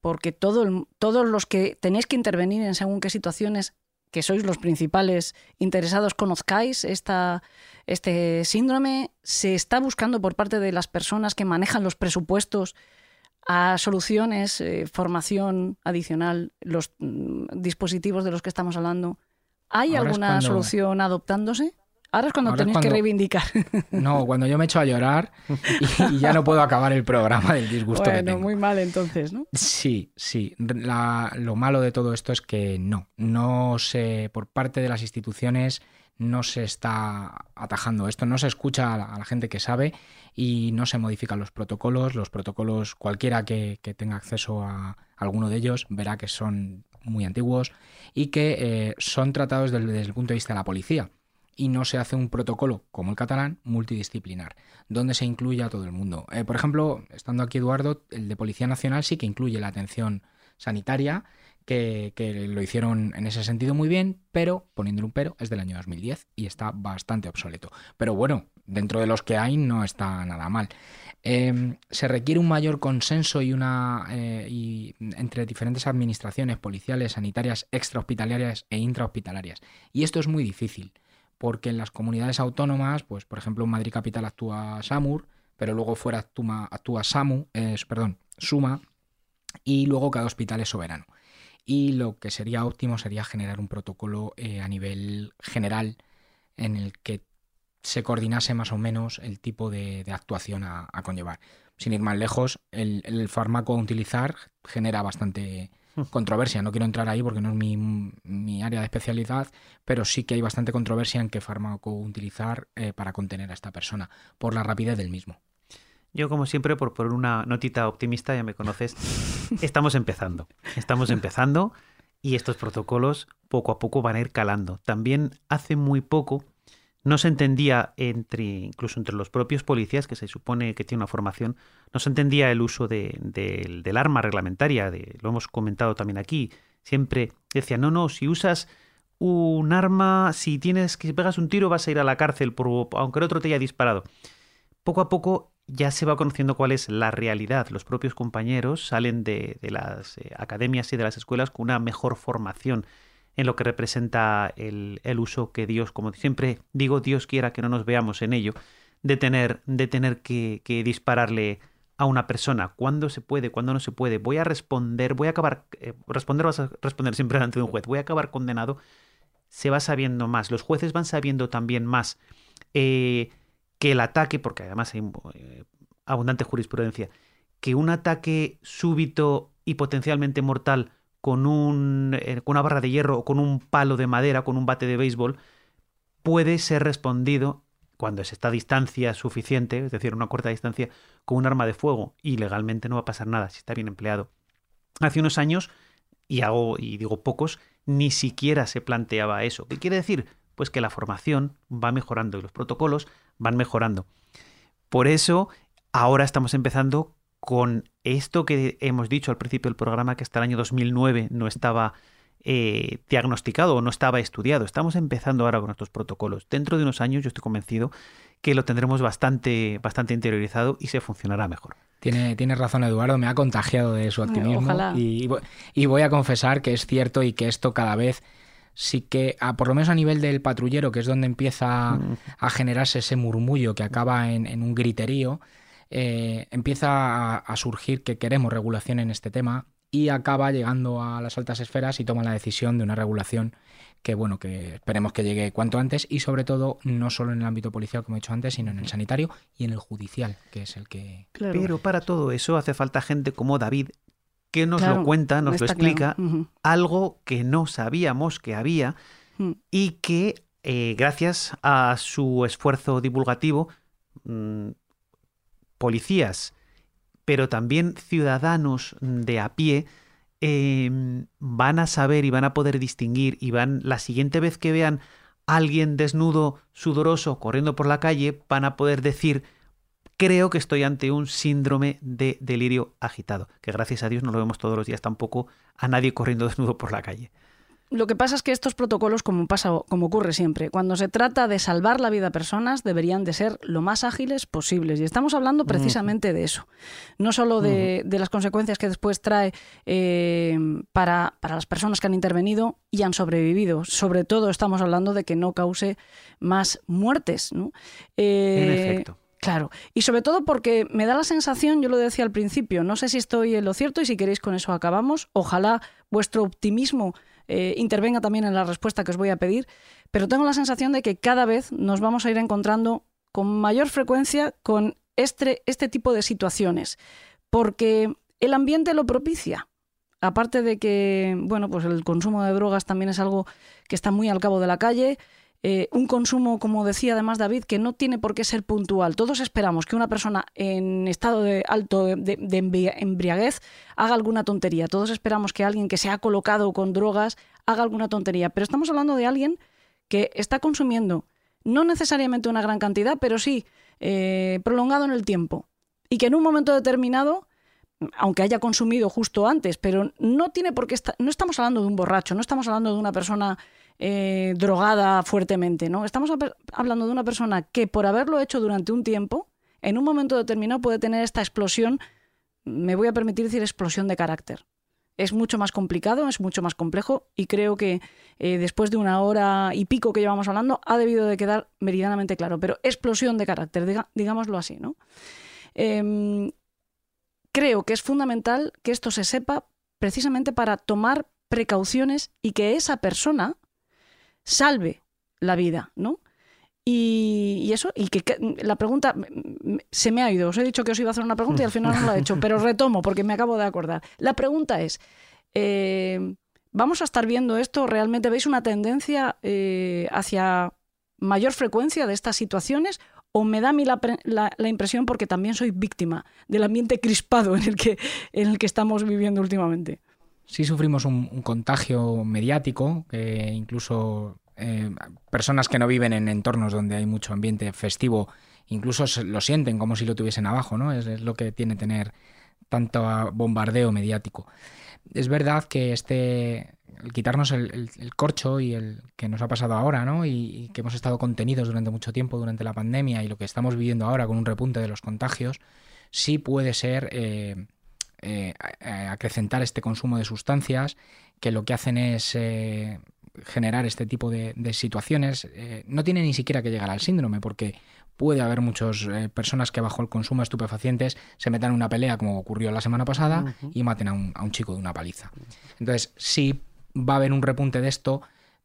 porque todo todos los que tenéis que intervenir en según qué situaciones, que sois los principales interesados, conozcáis esta, este síndrome? ¿Se está buscando por parte de las personas que manejan los presupuestos? a soluciones, eh, formación adicional, los mm, dispositivos de los que estamos hablando. ¿Hay alguna solución adoptándose? Ahora es cuando tenéis que reivindicar. No, cuando yo me echo a llorar y, ya no puedo acabar el programa del disgusto bueno, que tengo. muy mal entonces, ¿no? Sí, sí. lo malo de todo esto es que no. No se, por parte de las instituciones, no se está atajando esto, no se escucha a la, gente que sabe y no se modifican los protocolos. Los protocolos, cualquiera que, tenga acceso a alguno de ellos verá que son muy antiguos y que eh, son tratados desde, el punto de vista de la policía. Y no se hace un protocolo como el catalán multidisciplinar, donde se incluye a todo el mundo. Eh, por ejemplo, estando aquí Eduardo, el de Policía Nacional sí que incluye la atención sanitaria que, lo hicieron en ese sentido muy bien, pero, poniéndole un pero, es del año 2010 y está bastante obsoleto. Pero bueno, dentro de los que hay no está nada mal. Em, se requiere un mayor consenso y una eh, entre diferentes administraciones policiales, sanitarias, extrahospitalarias e intrahospitalarias. Y esto es muy difícil, porque en las comunidades autónomas, pues por ejemplo en Madrid Capital actúa SAMUR, pero luego fuera actúa, SAMU, perdón, suma y luego cada hospital es soberano. Y lo que sería óptimo sería generar un protocolo eh, a nivel general en el que se coordinase más o menos el tipo de, actuación a, conllevar. Sin ir más lejos, el, fármaco a utilizar genera bastante. Controversia. No quiero entrar ahí porque no es mi, área de especialidad, pero sí que hay bastante controversia en qué fármaco utilizar eh, para contener a esta persona, por la rapidez del mismo. Yo, como siempre, por una notita optimista, ya me conoces, estamos empezando. Estamos empezando y estos protocolos poco a poco van a ir calando. También hace muy poco no se entendía entre, incluso entre los propios policías, que se supone que tiene una formación, no se entendía el uso de, del arma reglamentaria, lo hemos comentado también aquí, siempre decía, no, no, si usas un arma, si tienes que pegas un tiro vas a ir a la cárcel, aunque el otro te haya disparado. Poco a poco ya se va conociendo cuál es la realidad. Los propios compañeros salen de, las eh, academias y de las escuelas con una mejor formación en lo que representa el, uso que Dios, como siempre digo, Dios quiera que no nos veamos en ello, de tener, de tener que, dispararle a una persona, cuándo se puede, cuándo no se puede, voy a responder, voy a acabar, eh, responder vas a responder siempre delante de un juez, voy a acabar condenado, se va sabiendo más, los jueces van sabiendo también más eh, que el ataque, porque además hay eh, abundante jurisprudencia, que un ataque súbito y potencialmente mortal con, un, eh, con una barra de hierro o con un palo de madera, con un bate de béisbol, puede ser respondido cuando se está a distancia suficiente, es decir, una corta distancia, con un arma de fuego y legalmente no va a pasar nada si está bien empleado. Hace unos años, y hago y digo pocos, ni siquiera se planteaba eso. ¿Qué quiere decir? Pues que la formación va mejorando y los protocolos van mejorando. Por eso, ahora estamos empezando con esto que hemos dicho al principio del programa, que hasta el año 2009 no estaba eh, diagnosticado o no estaba estudiado. Estamos empezando ahora con estos protocolos. Dentro de unos años yo estoy convencido que lo tendremos bastante, bastante interiorizado y se funcionará mejor. Tiene, tiene razón Eduardo, me ha contagiado de su optimismo y, y, voy a confesar que es cierto y que esto cada vez sí que, por lo menos a nivel del patrullero, que es donde empieza mm. a generarse ese murmullo que acaba en, en un griterío, eh, empieza a, surgir que queremos regulación en este tema y acaba llegando a las altas esferas y toma la decisión de una regulación que bueno, que esperemos que llegue cuanto antes y sobre todo no solo en el ámbito policial, como he dicho antes, sino en el sanitario y en el judicial, que es el que... Pero para todo eso hace falta gente como David que nos lo cuenta, nos lo explica, algo que no sabíamos que había mm. y que eh, gracias a su esfuerzo divulgativo mm, policías, pero también ciudadanos de a pie, em, van a saber y van a poder distinguir y van la siguiente vez que vean a alguien desnudo, sudoroso, corriendo por la calle, van a poder decir creo que estoy ante un síndrome de delirio agitado, que gracias a Dios no lo vemos todos los días tampoco a nadie corriendo desnudo por la calle. Lo que pasa es que estos protocolos, como pasa, como ocurre siempre, cuando se trata de salvar la vida a personas, deberían de ser lo más ágiles posibles. Y estamos hablando precisamente de eso. No solo de, las consecuencias que después trae eh, para, las personas que han intervenido y han sobrevivido. Sobre todo estamos hablando de que no cause más muertes. ¿no? Eh, en efecto. Claro, y sobre todo porque me da la sensación, yo lo decía al principio, no sé si estoy en lo cierto y si queréis con eso acabamos, ojalá vuestro optimismo eh, intervenga también en la respuesta que os voy a pedir, pero tengo la sensación de que cada vez nos vamos a ir encontrando con mayor frecuencia con este, este tipo de situaciones, porque el ambiente lo propicia. Aparte de que, bueno, pues el consumo de drogas también es algo que está muy al cabo de la calle, eh, un consumo, como decía además David, que no tiene por qué ser puntual. Todos esperamos que una persona en estado de alto de, embriaguez haga alguna tontería. Todos esperamos que alguien que se ha colocado con drogas haga alguna tontería. Pero estamos hablando de alguien que está consumiendo no necesariamente una gran cantidad, pero sí eh, prolongado en el tiempo. Y que en un momento determinado aunque haya consumido justo antes, pero no tiene por qué estar, no estamos hablando de un borracho, no estamos hablando de una persona eh, drogada fuertemente, ¿no? Estamos hablando de una persona que por haberlo hecho durante un tiempo, en un momento determinado puede tener esta explosión, me voy a permitir decir explosión de carácter. Es mucho más complicado, es mucho más complejo y creo que eh, después de una hora y pico que llevamos hablando ha debido de quedar meridianamente claro, pero explosión de carácter, digámoslo así, ¿no? Em, creo que es fundamental que esto se sepa precisamente para tomar precauciones y que esa persona salve la vida, ¿no? Y, eso, y que, la pregunta se me ha ido. Os he dicho que os iba a hacer una pregunta y al final no la he hecho, pero retomo porque me acabo de acordar. La pregunta es, eh, ¿vamos a estar viendo esto? ¿Realmente veis una tendencia eh, hacia mayor frecuencia de estas situaciones? ¿O me da a mí la, la, impresión, porque también soy víctima del ambiente crispado en el que, en el que estamos viviendo últimamente? Sí sufrimos un, contagio mediático que incluso eh, personas que no viven en entornos donde hay mucho ambiente festivo, incluso lo sienten como si lo tuviesen abajo, ¿no? Es, lo que tiene tener tanto bombardeo mediático. Es verdad que este quitarnos el, corcho y el que nos ha pasado ahora, ¿no? Y, que hemos estado contenidos durante mucho tiempo durante la pandemia y lo que estamos viviendo ahora con un repunte de los contagios, sí puede ser eh, eh, acrecentar este consumo de sustancias que lo que hacen es generar este tipo de, situaciones, eh, no tiene ni siquiera que llegar al síndrome, porque puede haber muchas eh, personas que bajo el consumo de estupefacientes se metan en una pelea, como ocurrió la semana pasada, y maten a un, a un, chico de una paliza. Entonces, sí va a haber un repunte de esto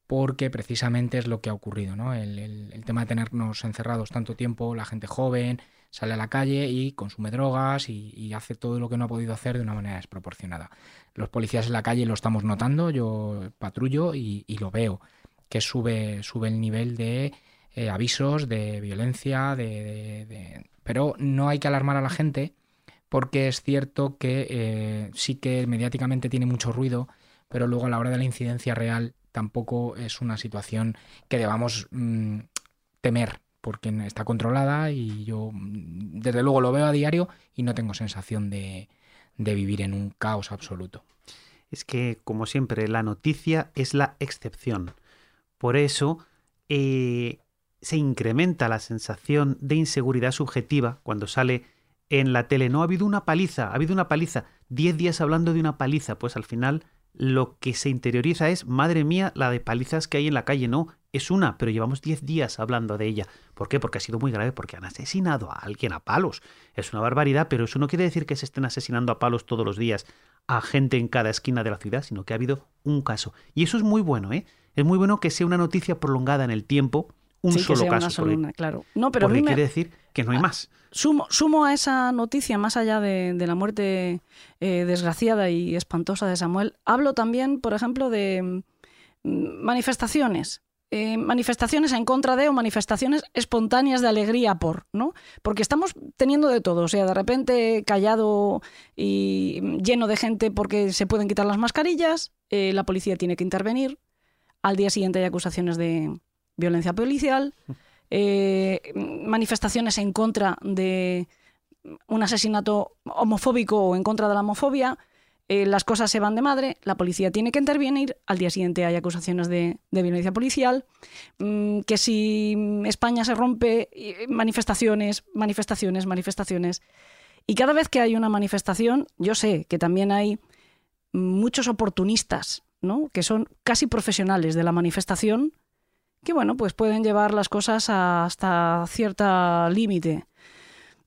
porque precisamente es lo que ha ocurrido, ¿no? El, el tema de tenernos encerrados tanto tiempo, la gente joven, sale a la calle y consume drogas y, hace todo lo que no ha podido hacer de una manera desproporcionada. Los policías en la calle lo estamos notando, yo patrullo y, lo veo, que sube, sube el nivel de eh, avisos de violencia, de, pero no hay que alarmar a la gente porque es cierto que eh, sí que mediáticamente tiene mucho ruido, pero luego a la hora de la incidencia real tampoco es una situación que debamos mm, temer porque está controlada y yo mm, desde luego lo veo a diario y no tengo sensación de, vivir en un caos absoluto. Es que, como siempre, la noticia es la excepción. Por eso eh, se incrementa la sensación de inseguridad subjetiva cuando sale en la tele. No ha habido una paliza, ha habido una paliza. Diez días hablando de una paliza, pues al final lo que se interioriza es, madre mía, la de palizas que hay en la calle. No, es una, pero llevamos 10 días hablando de ella. ¿Por qué? Porque ha sido muy grave, porque han asesinado a alguien a palos. Es una barbaridad, pero eso no quiere decir que se estén asesinando a palos todos los días a gente en cada esquina de la ciudad, sino que ha habido un caso. Y eso es muy bueno, ¿eh? Es muy bueno que sea una noticia prolongada en el tiempo, un solo caso. claro. No, pero porque quiere decir que no hay más. Sumo, sumo, a esa noticia, más allá de, la muerte eh, desgraciada y espantosa de Samuel, hablo también, por ejemplo, de mm, manifestaciones eh, manifestaciones en contra de o manifestaciones espontáneas de alegría por, ¿no? Porque estamos teniendo de todo, o sea, de repente callado y lleno de gente porque se pueden quitar las mascarillas, eh, la policía tiene que intervenir, al día siguiente hay acusaciones de violencia policial, eh, manifestaciones en contra de un asesinato homofóbico o en contra de la homofobia, eh, las cosas se van de madre, la policía tiene que intervenir, al día siguiente hay acusaciones de, violencia policial, mm, que si España se rompe, manifestaciones, manifestaciones, manifestaciones. Y cada vez que hay una manifestación, yo sé que también hay muchos oportunistas, ¿no? que son casi profesionales de la manifestación, que bueno, pues pueden llevar las cosas hasta cierto límite.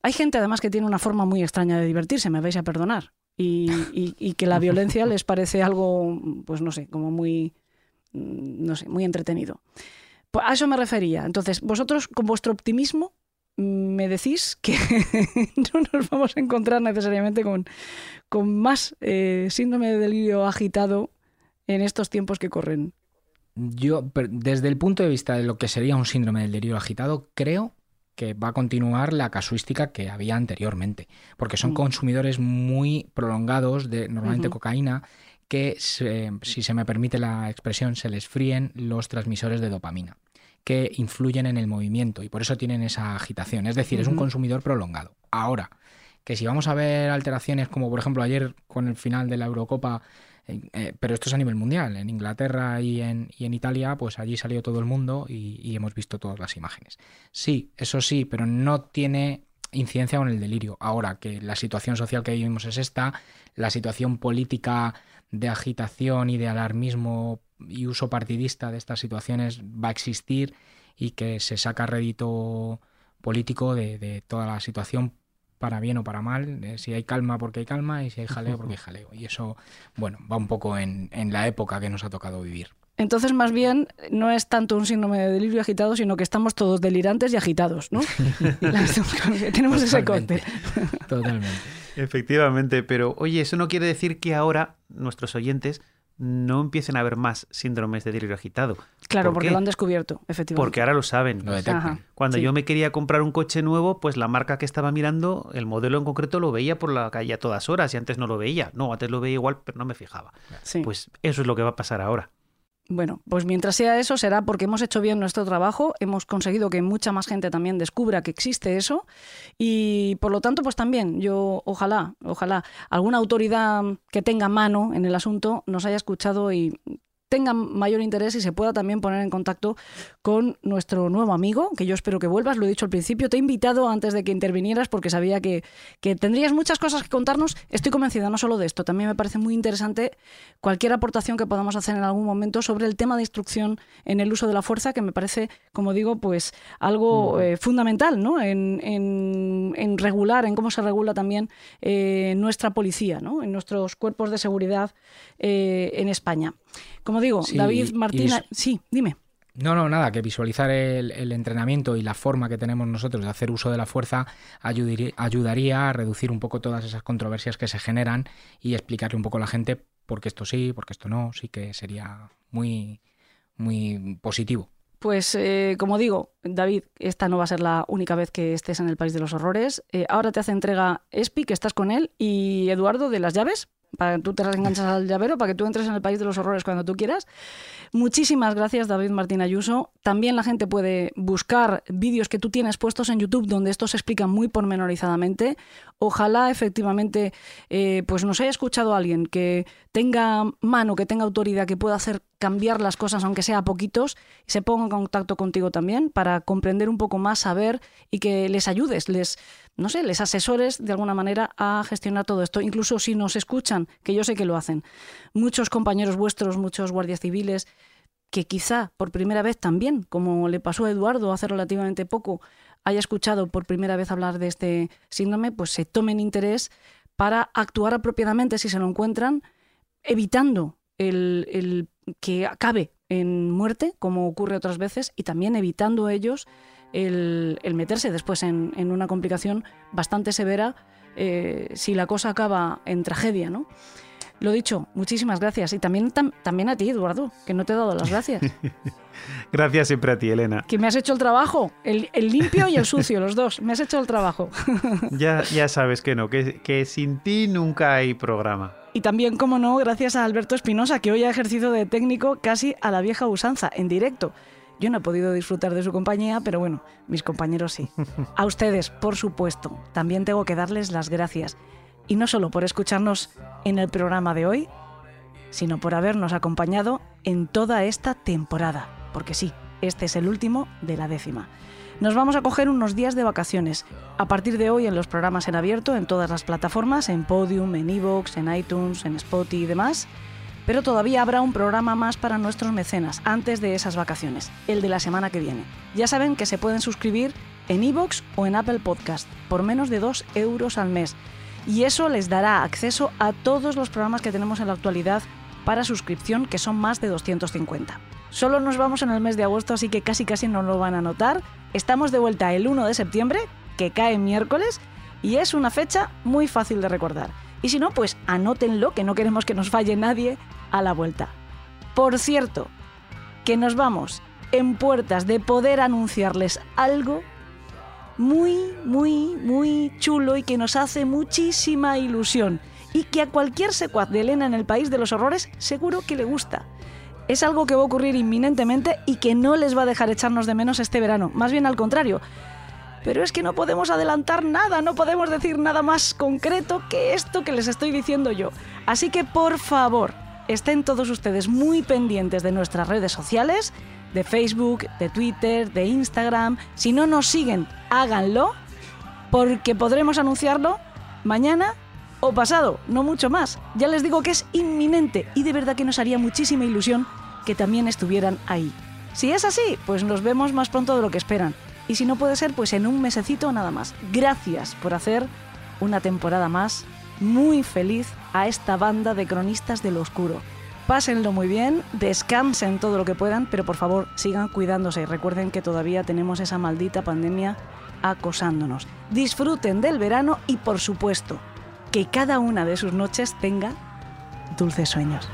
Hay gente además que tiene una forma muy extraña de divertirse, me vais a perdonar y, que la violencia les parece algo, pues no sé, como muy, mm, no sé, muy entretenido. Pues a eso me refería. Entonces, vosotros con vuestro optimismo me decís que no nos vamos a encontrar necesariamente con, con más eh, síndrome de delirio agitado en estos tiempos que corren. Yo, desde el punto de vista de lo que sería un síndrome del delirio agitado, creo que va a continuar la casuística que había anteriormente, porque son mm. consumidores muy prolongados de normalmente cocaína que, si se me permite la expresión, se les fríen los transmisores de dopamina que influyen en el movimiento y por eso tienen esa agitación. Es decir, es un consumidor prolongado. Ahora, que si vamos a ver alteraciones como por ejemplo ayer con el final de la Eurocopa eh, pero esto es a nivel mundial. En Inglaterra y en, Italia, pues allí salió todo el mundo y, hemos visto todas las imágenes. Sí, eso sí, pero no tiene incidencia con el delirio. Ahora que la situación social que vivimos es esta, la situación política de agitación y de alarmismo y uso partidista de estas situaciones va a existir y que se saca rédito político de, de toda la situación para bien o para mal, eh, si hay calma porque hay calma y si hay jaleo porque hay jaleo. Y eso, bueno, va un poco en, en la época que nos ha tocado vivir. Entonces, más bien, no es tanto un síndrome de delirio agitado, sino que estamos todos delirantes y agitados, ¿no? Tenemos ese cóctel. Totalmente. Efectivamente, pero oye, eso no quiere decir que ahora nuestros oyentes no empiecen a ver más síndromes de delirio agitado. Claro, ¿Por porque qué? lo han descubierto, efectivamente. Porque ahora lo saben. Lo detectan. Ajá. Cuando Sí. yo me quería comprar un coche nuevo, pues la marca que estaba mirando, el modelo en concreto, lo veía por la calle a todas horas y antes no lo veía. No, antes lo veía igual, pero no me fijaba. Sí. Pues eso es lo que va a pasar ahora. Bueno, pues mientras sea eso, será porque hemos hecho bien nuestro trabajo, hemos conseguido que mucha más gente también descubra que existe eso y por lo tanto, pues también yo ojalá, ojalá alguna autoridad que tenga mano en el asunto nos haya escuchado y tenga mayor interés y se pueda también poner en contacto con nuestro nuevo amigo, que yo espero que vuelvas, lo he dicho al principio, te he invitado antes de que intervinieras porque sabía que, que tendrías muchas cosas que contarnos, estoy convencida no solo de esto, también me parece muy interesante cualquier aportación que podamos hacer en algún momento sobre el tema de instrucción en el uso de la fuerza, que me parece, como digo, pues algo eh, fundamental ¿no? en, en- en regular, en cómo se regula también eh, nuestra policía, ¿no? en nuestros cuerpos de seguridad eh, en España. Como digo, Sí, David es- sí, dime. No, no, nada, que visualizar el, el entrenamiento y la forma que tenemos nosotros de hacer uso de la fuerza ayudaría, ayudaría a reducir un poco todas esas controversias que se generan y explicarle un poco a la gente por qué esto sí, por qué esto no, sí que sería muy, muy positivo. Pues eh, como digo, David, esta no va a ser la única vez que estés en el País de los Horrores. Eh, ahora te hace entrega Espi, que estás con él, y Eduardo de las llaves, para que tú te enganchas al llavero, para que tú entres en el País de los Horrores cuando tú quieras. Muchísimas gracias, David Martín Ayuso. También la gente puede buscar vídeos que tú tienes puestos en YouTube donde esto se explica muy pormenorizadamente. Ojalá efectivamente eh, pues nos haya escuchado alguien que tenga mano, que tenga autoridad, que pueda hacer cambiar las cosas, aunque sea a poquitos, y se ponga en contacto contigo también para comprender un poco más, saber y que les ayudes, les, no sé, les asesores de alguna manera a gestionar todo esto. Incluso si nos escuchan, que yo sé que lo hacen, muchos compañeros vuestros, muchos guardias civiles, que quizá por primera vez también, como le pasó a Eduardo hace relativamente poco, haya escuchado por primera vez hablar de este síndrome, pues se tomen interés para actuar apropiadamente si se lo encuentran, evitando el, el que acabe en muerte, como ocurre otras veces, y también evitando ellos el, el meterse después en, en una complicación bastante severa eh, si la cosa acaba en tragedia, ¿no? Lo dicho, muchísimas gracias. Y también, tam- también a ti, Eduardo, que no te he dado las gracias. Gracias siempre a ti, Elena. que me has hecho el trabajo, el, el limpio y el sucio, los dos. Me has hecho el trabajo. Ya, ya sabes que no, que, que sin ti nunca hay programa. Y también, como no, gracias a Alberto Espinosa, que hoy ha ejercido de técnico casi a la vieja usanza, en directo. Yo no he podido disfrutar de su compañía, pero bueno, mis compañeros sí. A ustedes, por supuesto, también tengo que darles las gracias. Y no solo por escucharnos en el programa de hoy, sino por habernos acompañado en toda esta temporada. Porque sí, este es el último de la décima. Nos vamos a coger unos días de vacaciones. A partir de hoy en los programas en abierto, en todas las plataformas, en Podium, en Evox, en iTunes, en Spotify y demás. Pero todavía habrá un programa más para nuestros mecenas antes de esas vacaciones, el de la semana que viene. Ya saben que se pueden suscribir en Evox o en Apple Podcast por menos de 2 euros al mes. Y eso les dará acceso a todos los programas que tenemos en la actualidad para suscripción, que son más de 250. Solo nos vamos en el mes de agosto, así que casi casi no lo van a notar. Estamos de vuelta el 1 de septiembre, que cae miércoles, y es una fecha muy fácil de recordar. Y si no, pues anótenlo, que no queremos que nos falle nadie a la vuelta. Por cierto, que nos vamos en puertas de poder anunciarles algo muy, muy, muy chulo y que nos hace muchísima ilusión y que a cualquier secuaz de Elena en el País de los Horrores seguro que le gusta. Es algo que va a ocurrir inminentemente y que no les va a dejar echarnos de menos este verano, más bien al contrario. Pero es que no podemos adelantar nada, no podemos decir nada más concreto que esto que les estoy diciendo yo. Así que por favor, estén todos ustedes muy pendientes de nuestras redes sociales, de Facebook, de Twitter, de Instagram. Si no nos siguen, háganlo, porque podremos anunciarlo mañana o pasado, no mucho más. Ya les digo que es inminente y de verdad que nos haría muchísima ilusión que también estuvieran ahí. Si es así, pues nos vemos más pronto de lo que esperan. Y si no puede ser, pues en un mesecito nada más. Gracias por hacer una temporada más muy feliz a esta banda de cronistas del oscuro. Pásenlo muy bien, descansen todo lo que puedan, pero por favor sigan cuidándose y recuerden que todavía tenemos esa maldita pandemia acosándonos. Disfruten del verano y por supuesto que cada una de sus noches tenga dulces sueños.